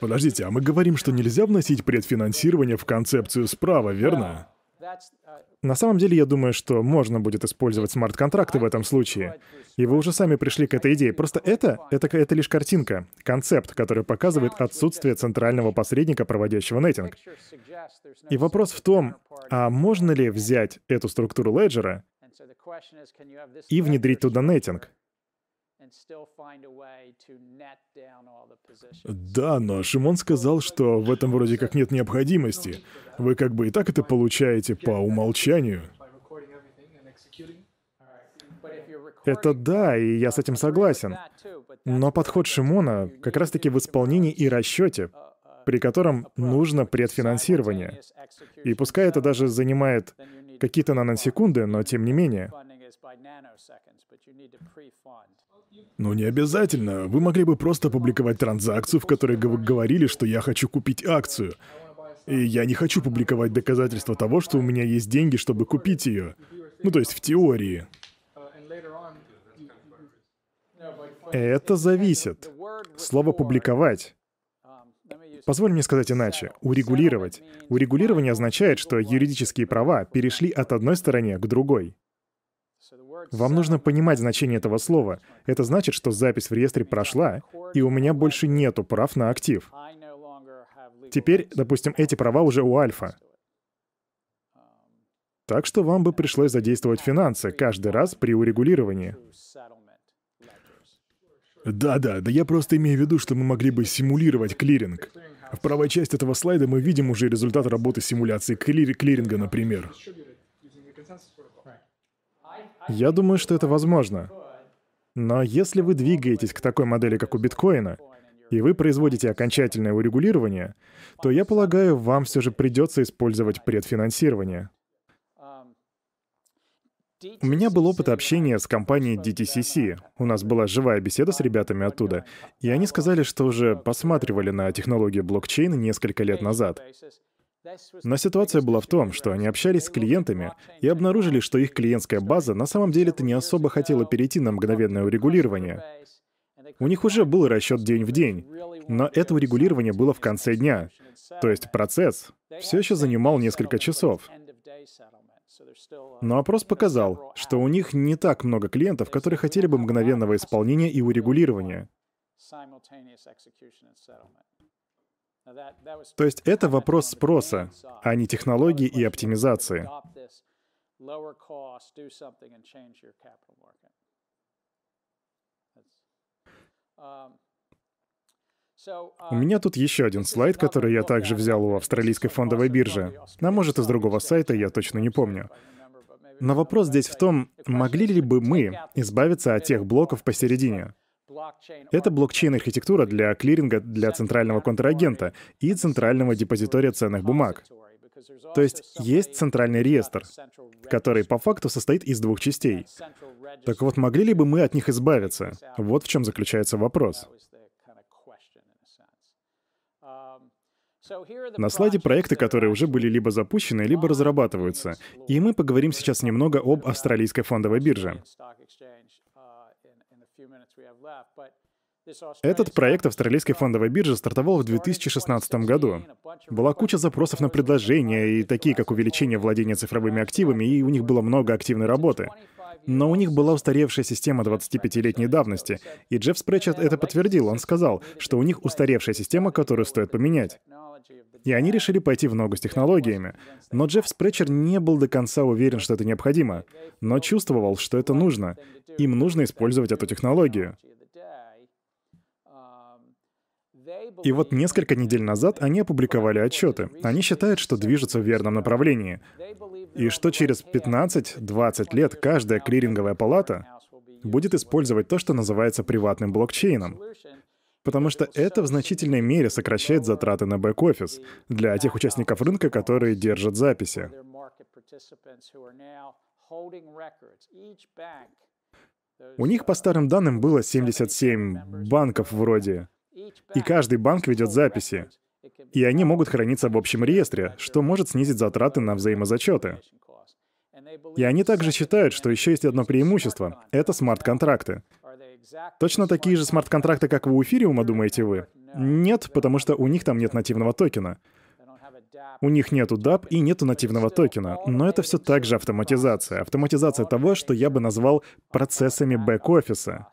Подождите, а мы говорим, что нельзя вносить предфинансирование в концепцию справа, верно? На самом деле, я думаю, что можно будет использовать смарт-контракты в этом случае. И вы уже сами пришли к этой идее. Просто это, это, это лишь картинка, концепт, который показывает отсутствие центрального посредника, проводящего нетинг. И вопрос в том, а можно ли взять эту структуру леджера и внедрить туда нетинг? Да, но Шимон сказал, что в этом вроде как нет необходимости. Вы как бы и так это получаете по умолчанию. Это да, и я с этим согласен. Но подход Шимона как раз-таки в исполнении и расчете, при котором нужно предфинансирование. И пускай это даже занимает какие-то наносекунды, но тем не менее. Ну, не обязательно. Вы могли бы просто публиковать транзакцию, в которой вы говорили, что я хочу купить акцию. И я не хочу публиковать доказательства того, что у меня есть деньги, чтобы купить ее. Ну, то есть в теории. Это зависит. Слово «публиковать» Позволь мне сказать иначе. Урегулировать. Урегулирование означает, что юридические права перешли от одной стороны к другой. Вам нужно понимать значение этого слова. Это значит, что запись в реестре прошла, и у меня больше нету прав на актив. Теперь, допустим, эти права уже у Альфа. Так что вам бы пришлось задействовать финансы каждый раз при урегулировании. Да-да, да я просто имею в виду, что мы могли бы симулировать клиринг. В правой части этого слайда мы видим уже результат работы симуляции клиринга, например. Я думаю, что это возможно. Но если вы двигаетесь к такой модели, как у биткоина, и вы производите окончательное урегулирование, то, я полагаю, вам все же придется использовать предфинансирование. У меня был опыт общения с компанией DTCC. У нас была живая беседа с ребятами оттуда, и они сказали, что уже посматривали на технологию блокчейна несколько лет назад. Но ситуация была в том, что они общались с клиентами и обнаружили, что их клиентская база на самом деле-то не особо хотела перейти на мгновенное урегулирование. У них уже был расчет день в день, но это урегулирование было в конце дня. То есть процесс все еще занимал несколько часов. Но опрос показал, что у них не так много клиентов, которые хотели бы мгновенного исполнения и урегулирования. То есть это вопрос спроса, а не технологии и оптимизации. У меня тут еще один слайд, который я также взял у австралийской фондовой биржи. А может, из другого сайта, я точно не помню. Но вопрос здесь в том, могли ли бы мы избавиться от тех блоков посередине? Это блокчейн-архитектура для клиринга для центрального контрагента и центрального депозитория ценных бумаг. То есть есть центральный реестр, который по факту состоит из двух частей. Так вот, могли ли бы мы от них избавиться? Вот в чем заключается вопрос. На слайде проекты, которые уже были либо запущены, либо разрабатываются. И мы поговорим сейчас немного об австралийской фондовой бирже. Этот проект австралийской фондовой биржи стартовал в 2016 году. Была куча запросов на предложения, и такие как увеличение владения цифровыми активами, и у них было много активной работы. Но у них была устаревшая система 25-летней давности, и Джефф Спречет это подтвердил. Он сказал, что у них устаревшая система, которую стоит поменять. И они решили пойти в ногу с технологиями. Но Джефф Спречер не был до конца уверен, что это необходимо, но чувствовал, что это нужно. Им нужно использовать эту технологию. И вот несколько недель назад они опубликовали отчеты. Они считают, что движутся в верном направлении. И что через 15-20 лет каждая клиринговая палата будет использовать то, что называется приватным блокчейном. Потому что это в значительной мере сокращает затраты на бэк-офис для тех участников рынка, которые держат записи. У них, по старым данным, было 77 банков вроде, и каждый банк ведет записи. И они могут храниться в общем реестре, что может снизить затраты на взаимозачеты. И они также считают, что еще есть одно преимущество — это смарт-контракты. Точно такие же смарт-контракты, как у эфириума, думаете вы? Нет, потому что у них там нет нативного токена. У них нету DAP и нету нативного токена, но это все также автоматизация. Автоматизация того, что я бы назвал процессами бэк-офиса.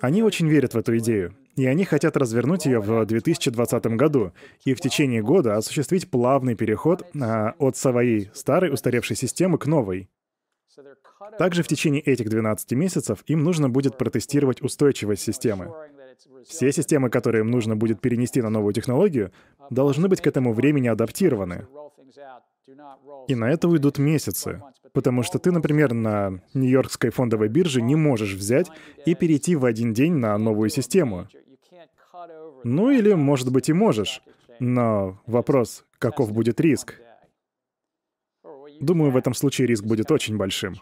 Они очень верят в эту идею, и они хотят развернуть ее в 2020 году и в течение года осуществить плавный переход а, от своей старой устаревшей системы к новой. Также в течение этих 12 месяцев им нужно будет протестировать устойчивость системы. Все системы, которые им нужно будет перенести на новую технологию, должны быть к этому времени адаптированы. И на это уйдут месяцы. Потому что ты, например, на Нью-Йоркской фондовой бирже не можешь взять и перейти в один день на новую систему. Ну или, может быть, и можешь. Но вопрос, каков будет риск? Думаю, в этом случае риск будет очень большим.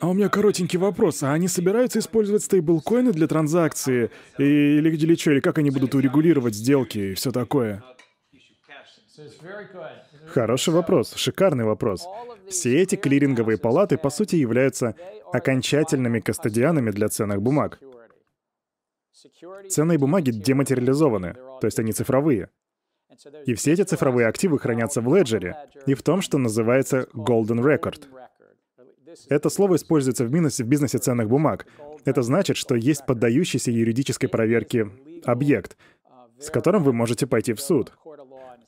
А у меня коротенький вопрос. А они собираются использовать стейблкоины для транзакции? Или, или что? Или как они будут урегулировать сделки и все такое? Хороший вопрос, шикарный вопрос. Все эти клиринговые палаты, по сути, являются окончательными кастодианами для ценных бумаг. Ценные бумаги дематериализованы, то есть они цифровые. И все эти цифровые активы хранятся в леджере и в том, что называется Golden Record. Это слово используется в бизнесе, в бизнесе ценных бумаг. Это значит, что есть поддающийся юридической проверке объект, с которым вы можете пойти в суд.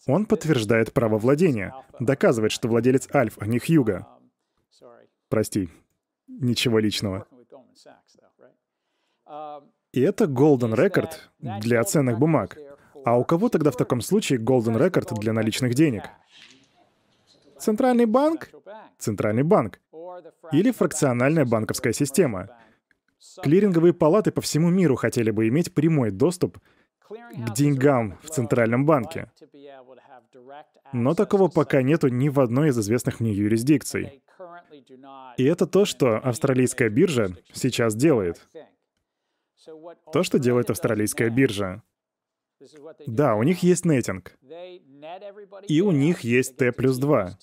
Он подтверждает право владения, доказывает, что владелец Альф, а не Хьюга. Прости, ничего личного. И это Golden Record для ценных бумаг. А у кого тогда в таком случае Golden Record для наличных денег? Центральный банк? Центральный банк. Или фракциональная банковская система. Клиринговые палаты по всему миру хотели бы иметь прямой доступ к деньгам в Центральном банке. Но такого пока нету ни в одной из известных мне юрисдикций. И это то, что австралийская биржа сейчас делает. То, что делает австралийская биржа. Да, у них есть нетинг. И у них есть Т плюс 2.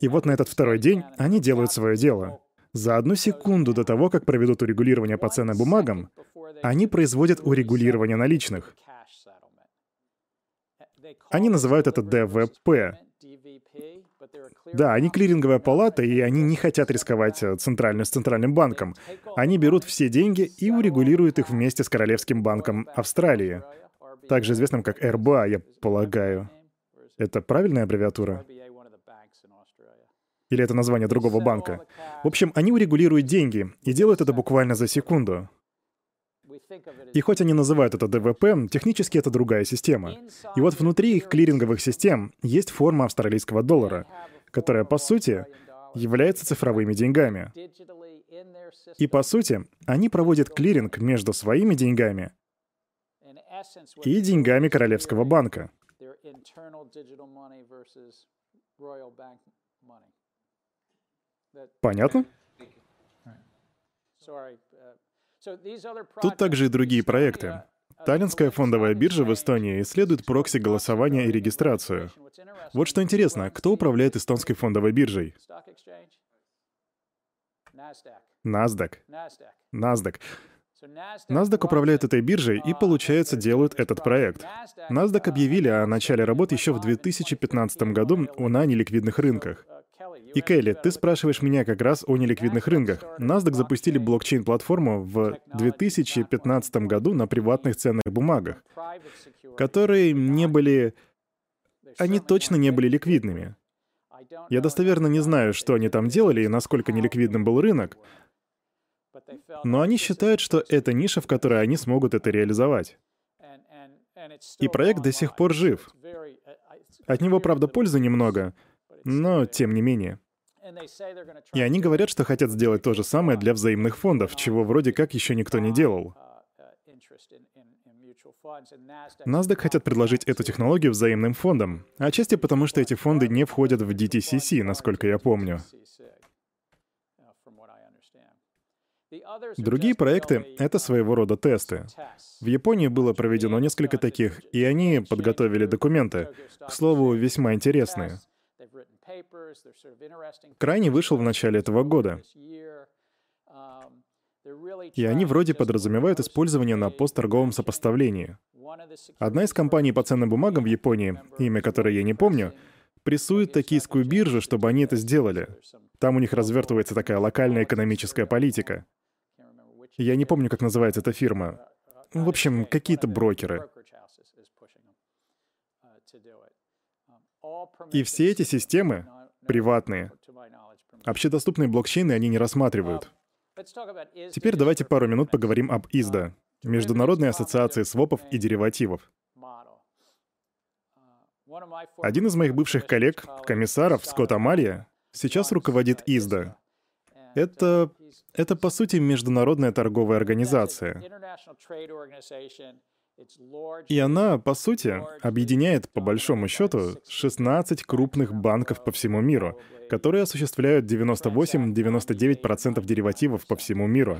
И вот на этот второй день они делают свое дело. За одну секунду до того, как проведут урегулирование по ценным бумагам, они производят урегулирование наличных. Они называют это ДВП. Да, они клиринговая палата, и они не хотят рисковать э, центральным, с центральным банком. Они берут все деньги и урегулируют их вместе с Королевским банком Австралии, также известным как РБА, я полагаю. Это правильная аббревиатура? Или это название другого банка? В общем, они урегулируют деньги и делают это буквально за секунду. И хоть они называют это ДВП, технически это другая система. И вот внутри их клиринговых систем есть форма австралийского доллара, которая, по сути, является цифровыми деньгами. И, по сути, они проводят клиринг между своими деньгами и деньгами Королевского банка. Понятно? Тут также и другие проекты. Таллинская фондовая биржа в Эстонии исследует прокси-голосование и регистрацию. Вот что интересно, кто управляет эстонской фондовой биржей? NASDAQ. NASDAQ. NASDAQ управляет этой биржей и, получается, делают этот проект. NASDAQ объявили о начале работы еще в 2015 году на неликвидных рынках. И, Келли, ты спрашиваешь меня как раз о неликвидных рынках. NASDAQ запустили блокчейн-платформу в 2015 году на приватных ценных бумагах, которые не были... Они точно не были ликвидными. Я достоверно не знаю, что они там делали и насколько неликвидным был рынок, но они считают, что это ниша, в которой они смогут это реализовать. И проект до сих пор жив. От него, правда, пользы немного, но тем не менее. И они говорят, что хотят сделать то же самое для взаимных фондов, чего вроде как еще никто не делал. NASDAQ хотят предложить эту технологию взаимным фондам, отчасти потому, что эти фонды не входят в DTCC, насколько я помню. Другие проекты — это своего рода тесты. В Японии было проведено несколько таких, и они подготовили документы, к слову, весьма интересные. Крайний вышел в начале этого года. И они вроде подразумевают использование на постторговом сопоставлении. Одна из компаний по ценным бумагам в Японии, имя которой я не помню, прессует токийскую биржу, чтобы они это сделали. Там у них развертывается такая локальная экономическая политика. Я не помню, как называется эта фирма. В общем, какие-то брокеры. И все эти системы приватные. Общедоступные блокчейны они не рассматривают. Теперь давайте пару минут поговорим об ИСДА, Международной ассоциации свопов и деривативов. Один из моих бывших коллег, комиссаров, Скотт Амалия, сейчас руководит ИСДА. Это, это, по сути, международная торговая организация. И она, по сути, объединяет, по большому счету, 16 крупных банков по всему миру, которые осуществляют 98-99% деривативов по всему миру.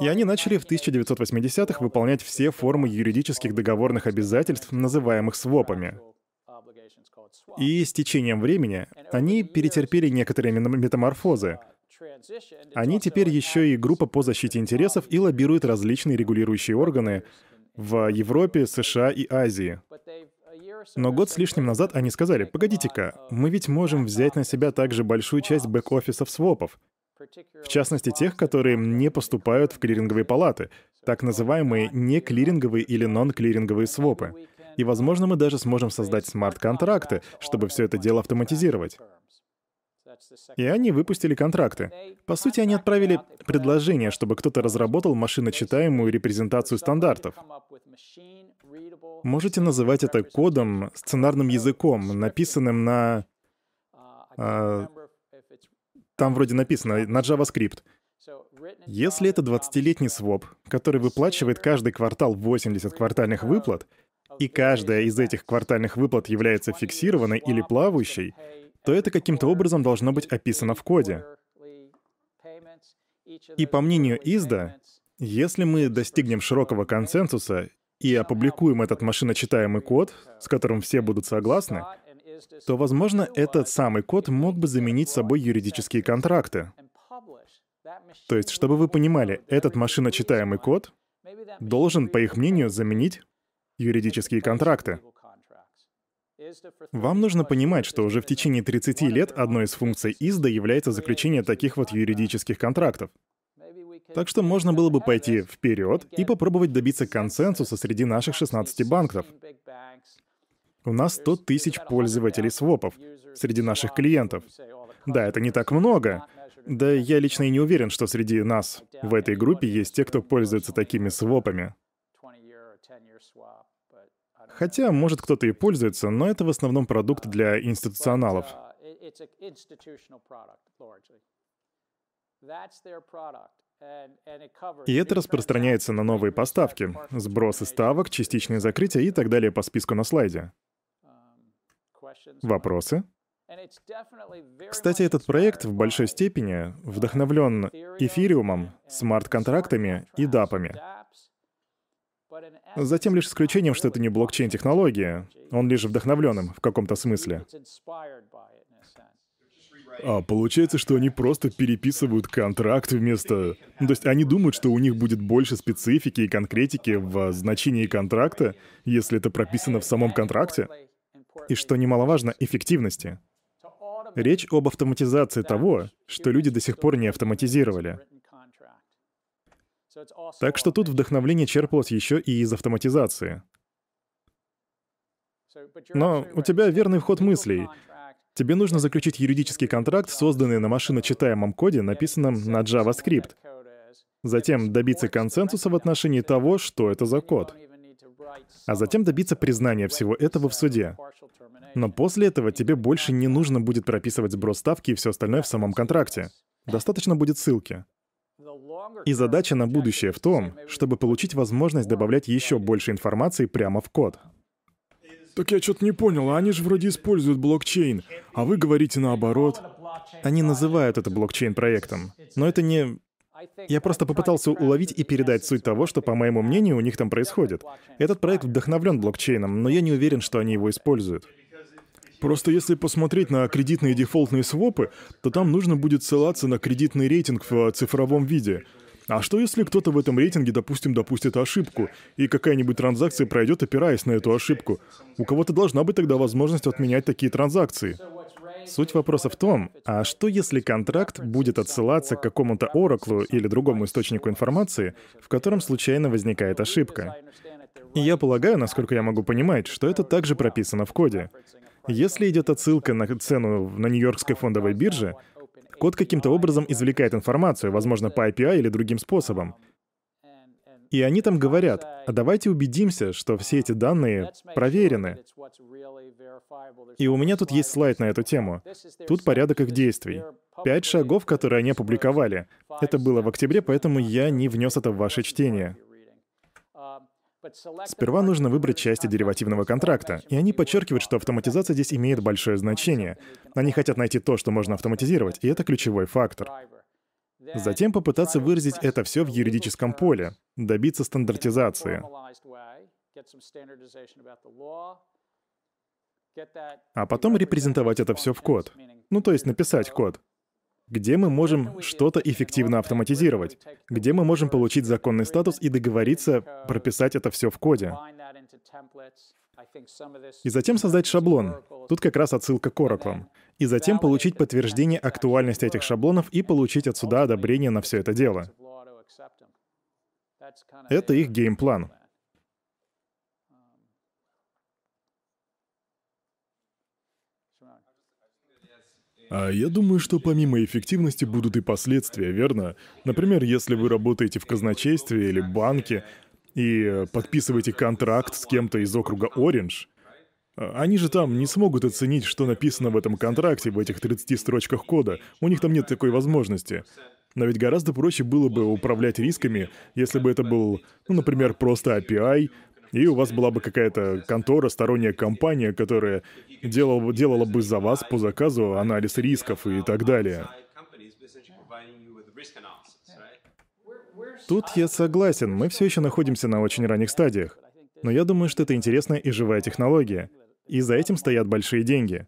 И они начали в 1980-х выполнять все формы юридических договорных обязательств, называемых свопами. И с течением времени они перетерпели некоторые метаморфозы. Они теперь еще и группа по защите интересов и лоббируют различные регулирующие органы в Европе, США и Азии. Но год с лишним назад они сказали, погодите-ка, мы ведь можем взять на себя также большую часть бэк-офисов свопов, в частности тех, которые не поступают в клиринговые палаты, так называемые неклиринговые или нон-клиринговые свопы. И, возможно, мы даже сможем создать смарт-контракты, чтобы все это дело автоматизировать. И они выпустили контракты. По сути, они отправили предложение, чтобы кто-то разработал машиночитаемую репрезентацию стандартов. Можете называть это кодом, сценарным языком, написанным на... Э, там вроде написано на JavaScript. Если это 20-летний своп, который выплачивает каждый квартал 80 квартальных выплат, и каждая из этих квартальных выплат является фиксированной или плавающей, то это каким-то образом должно быть описано в коде. И по мнению ИСДА, если мы достигнем широкого консенсуса и опубликуем этот машиночитаемый код, с которым все будут согласны, то, возможно, этот самый код мог бы заменить собой юридические контракты. То есть, чтобы вы понимали, этот машиночитаемый код должен, по их мнению, заменить юридические контракты. Вам нужно понимать, что уже в течение 30 лет одной из функций ИСДА является заключение таких вот юридических контрактов. Так что можно было бы пойти вперед и попробовать добиться консенсуса среди наших 16 банков. У нас 100 тысяч пользователей свопов среди наших клиентов. Да, это не так много. Да я лично и не уверен, что среди нас в этой группе есть те, кто пользуется такими свопами. Хотя, может, кто-то и пользуется, но это в основном продукт для институционалов. И это распространяется на новые поставки, сбросы ставок, частичные закрытия и так далее по списку на слайде. Вопросы? Кстати, этот проект в большой степени вдохновлен эфириумом, смарт-контрактами и дапами. Затем лишь исключением, что это не блокчейн-технология. Он лишь вдохновлен им в каком-то смысле. А получается, что они просто переписывают контракт вместо... Ну, то есть они думают, что у них будет больше специфики и конкретики в значении контракта, если это прописано в самом контракте? И что немаловажно, эффективности. Речь об автоматизации того, что люди до сих пор не автоматизировали. Так что тут вдохновление черпалось еще и из автоматизации. Но у тебя верный вход мыслей. Тебе нужно заключить юридический контракт, созданный на машиночитаемом коде, написанном на JavaScript. Затем добиться консенсуса в отношении того, что это за код. А затем добиться признания всего этого в суде. Но после этого тебе больше не нужно будет прописывать сброс ставки и все остальное в самом контракте. Достаточно будет ссылки. И задача на будущее в том, чтобы получить возможность добавлять еще больше информации прямо в код. Так я что-то не понял, они же вроде используют блокчейн, а вы говорите наоборот. Они называют это блокчейн-проектом, но это не... Я просто попытался уловить и передать суть того, что, по моему мнению, у них там происходит. Этот проект вдохновлен блокчейном, но я не уверен, что они его используют. Просто если посмотреть на кредитные дефолтные свопы, то там нужно будет ссылаться на кредитный рейтинг в цифровом виде. А что если кто-то в этом рейтинге, допустим, допустит ошибку, и какая-нибудь транзакция пройдет, опираясь на эту ошибку? У кого-то должна быть тогда возможность отменять такие транзакции. Суть вопроса в том, а что если контракт будет отсылаться к какому-то ораклу или другому источнику информации, в котором случайно возникает ошибка? И я полагаю, насколько я могу понимать, что это также прописано в коде. Если идет отсылка на цену на Нью-Йоркской фондовой бирже, Код каким-то образом извлекает информацию, возможно, по API или другим способом. И они там говорят, а давайте убедимся, что все эти данные проверены. И у меня тут есть слайд на эту тему. Тут порядок их действий. Пять шагов, которые они опубликовали. Это было в октябре, поэтому я не внес это в ваше чтение. Сперва нужно выбрать части деривативного контракта, и они подчеркивают, что автоматизация здесь имеет большое значение. Они хотят найти то, что можно автоматизировать, и это ключевой фактор. Затем попытаться выразить это все в юридическом поле, добиться стандартизации. А потом репрезентовать это все в код. Ну, то есть написать код где мы можем что-то эффективно автоматизировать, где мы можем получить законный статус и договориться прописать это все в коде. И затем создать шаблон. Тут как раз отсылка к Oracle. И затем получить подтверждение актуальности этих шаблонов и получить отсюда одобрение на все это дело. Это их геймплан. А я думаю, что помимо эффективности будут и последствия, верно? Например, если вы работаете в казначействе или банке и подписываете контракт с кем-то из округа Ориндж, они же там не смогут оценить, что написано в этом контракте, в этих 30 строчках кода. У них там нет такой возможности. Но ведь гораздо проще было бы управлять рисками, если бы это был, ну, например, просто API, и у вас была бы какая-то контора, сторонняя компания, которая делала, делала бы за вас по заказу анализ рисков и так далее. Тут я согласен, мы все еще находимся на очень ранних стадиях. Но я думаю, что это интересная и живая технология. И за этим стоят большие деньги.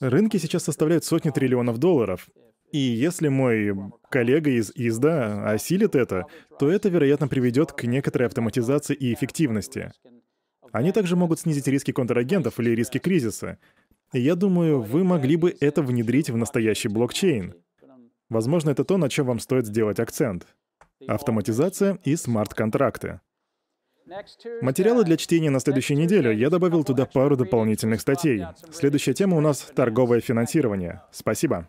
Рынки сейчас составляют сотни триллионов долларов. И если мой коллега из ИСДА осилит это, то это, вероятно, приведет к некоторой автоматизации и эффективности. Они также могут снизить риски контрагентов или риски кризиса. Я думаю, вы могли бы это внедрить в настоящий блокчейн. Возможно, это то, на чем вам стоит сделать акцент. Автоматизация и смарт-контракты. Материалы для чтения на следующей неделе. Я добавил туда пару дополнительных статей. Следующая тема у нас — торговое финансирование. Спасибо.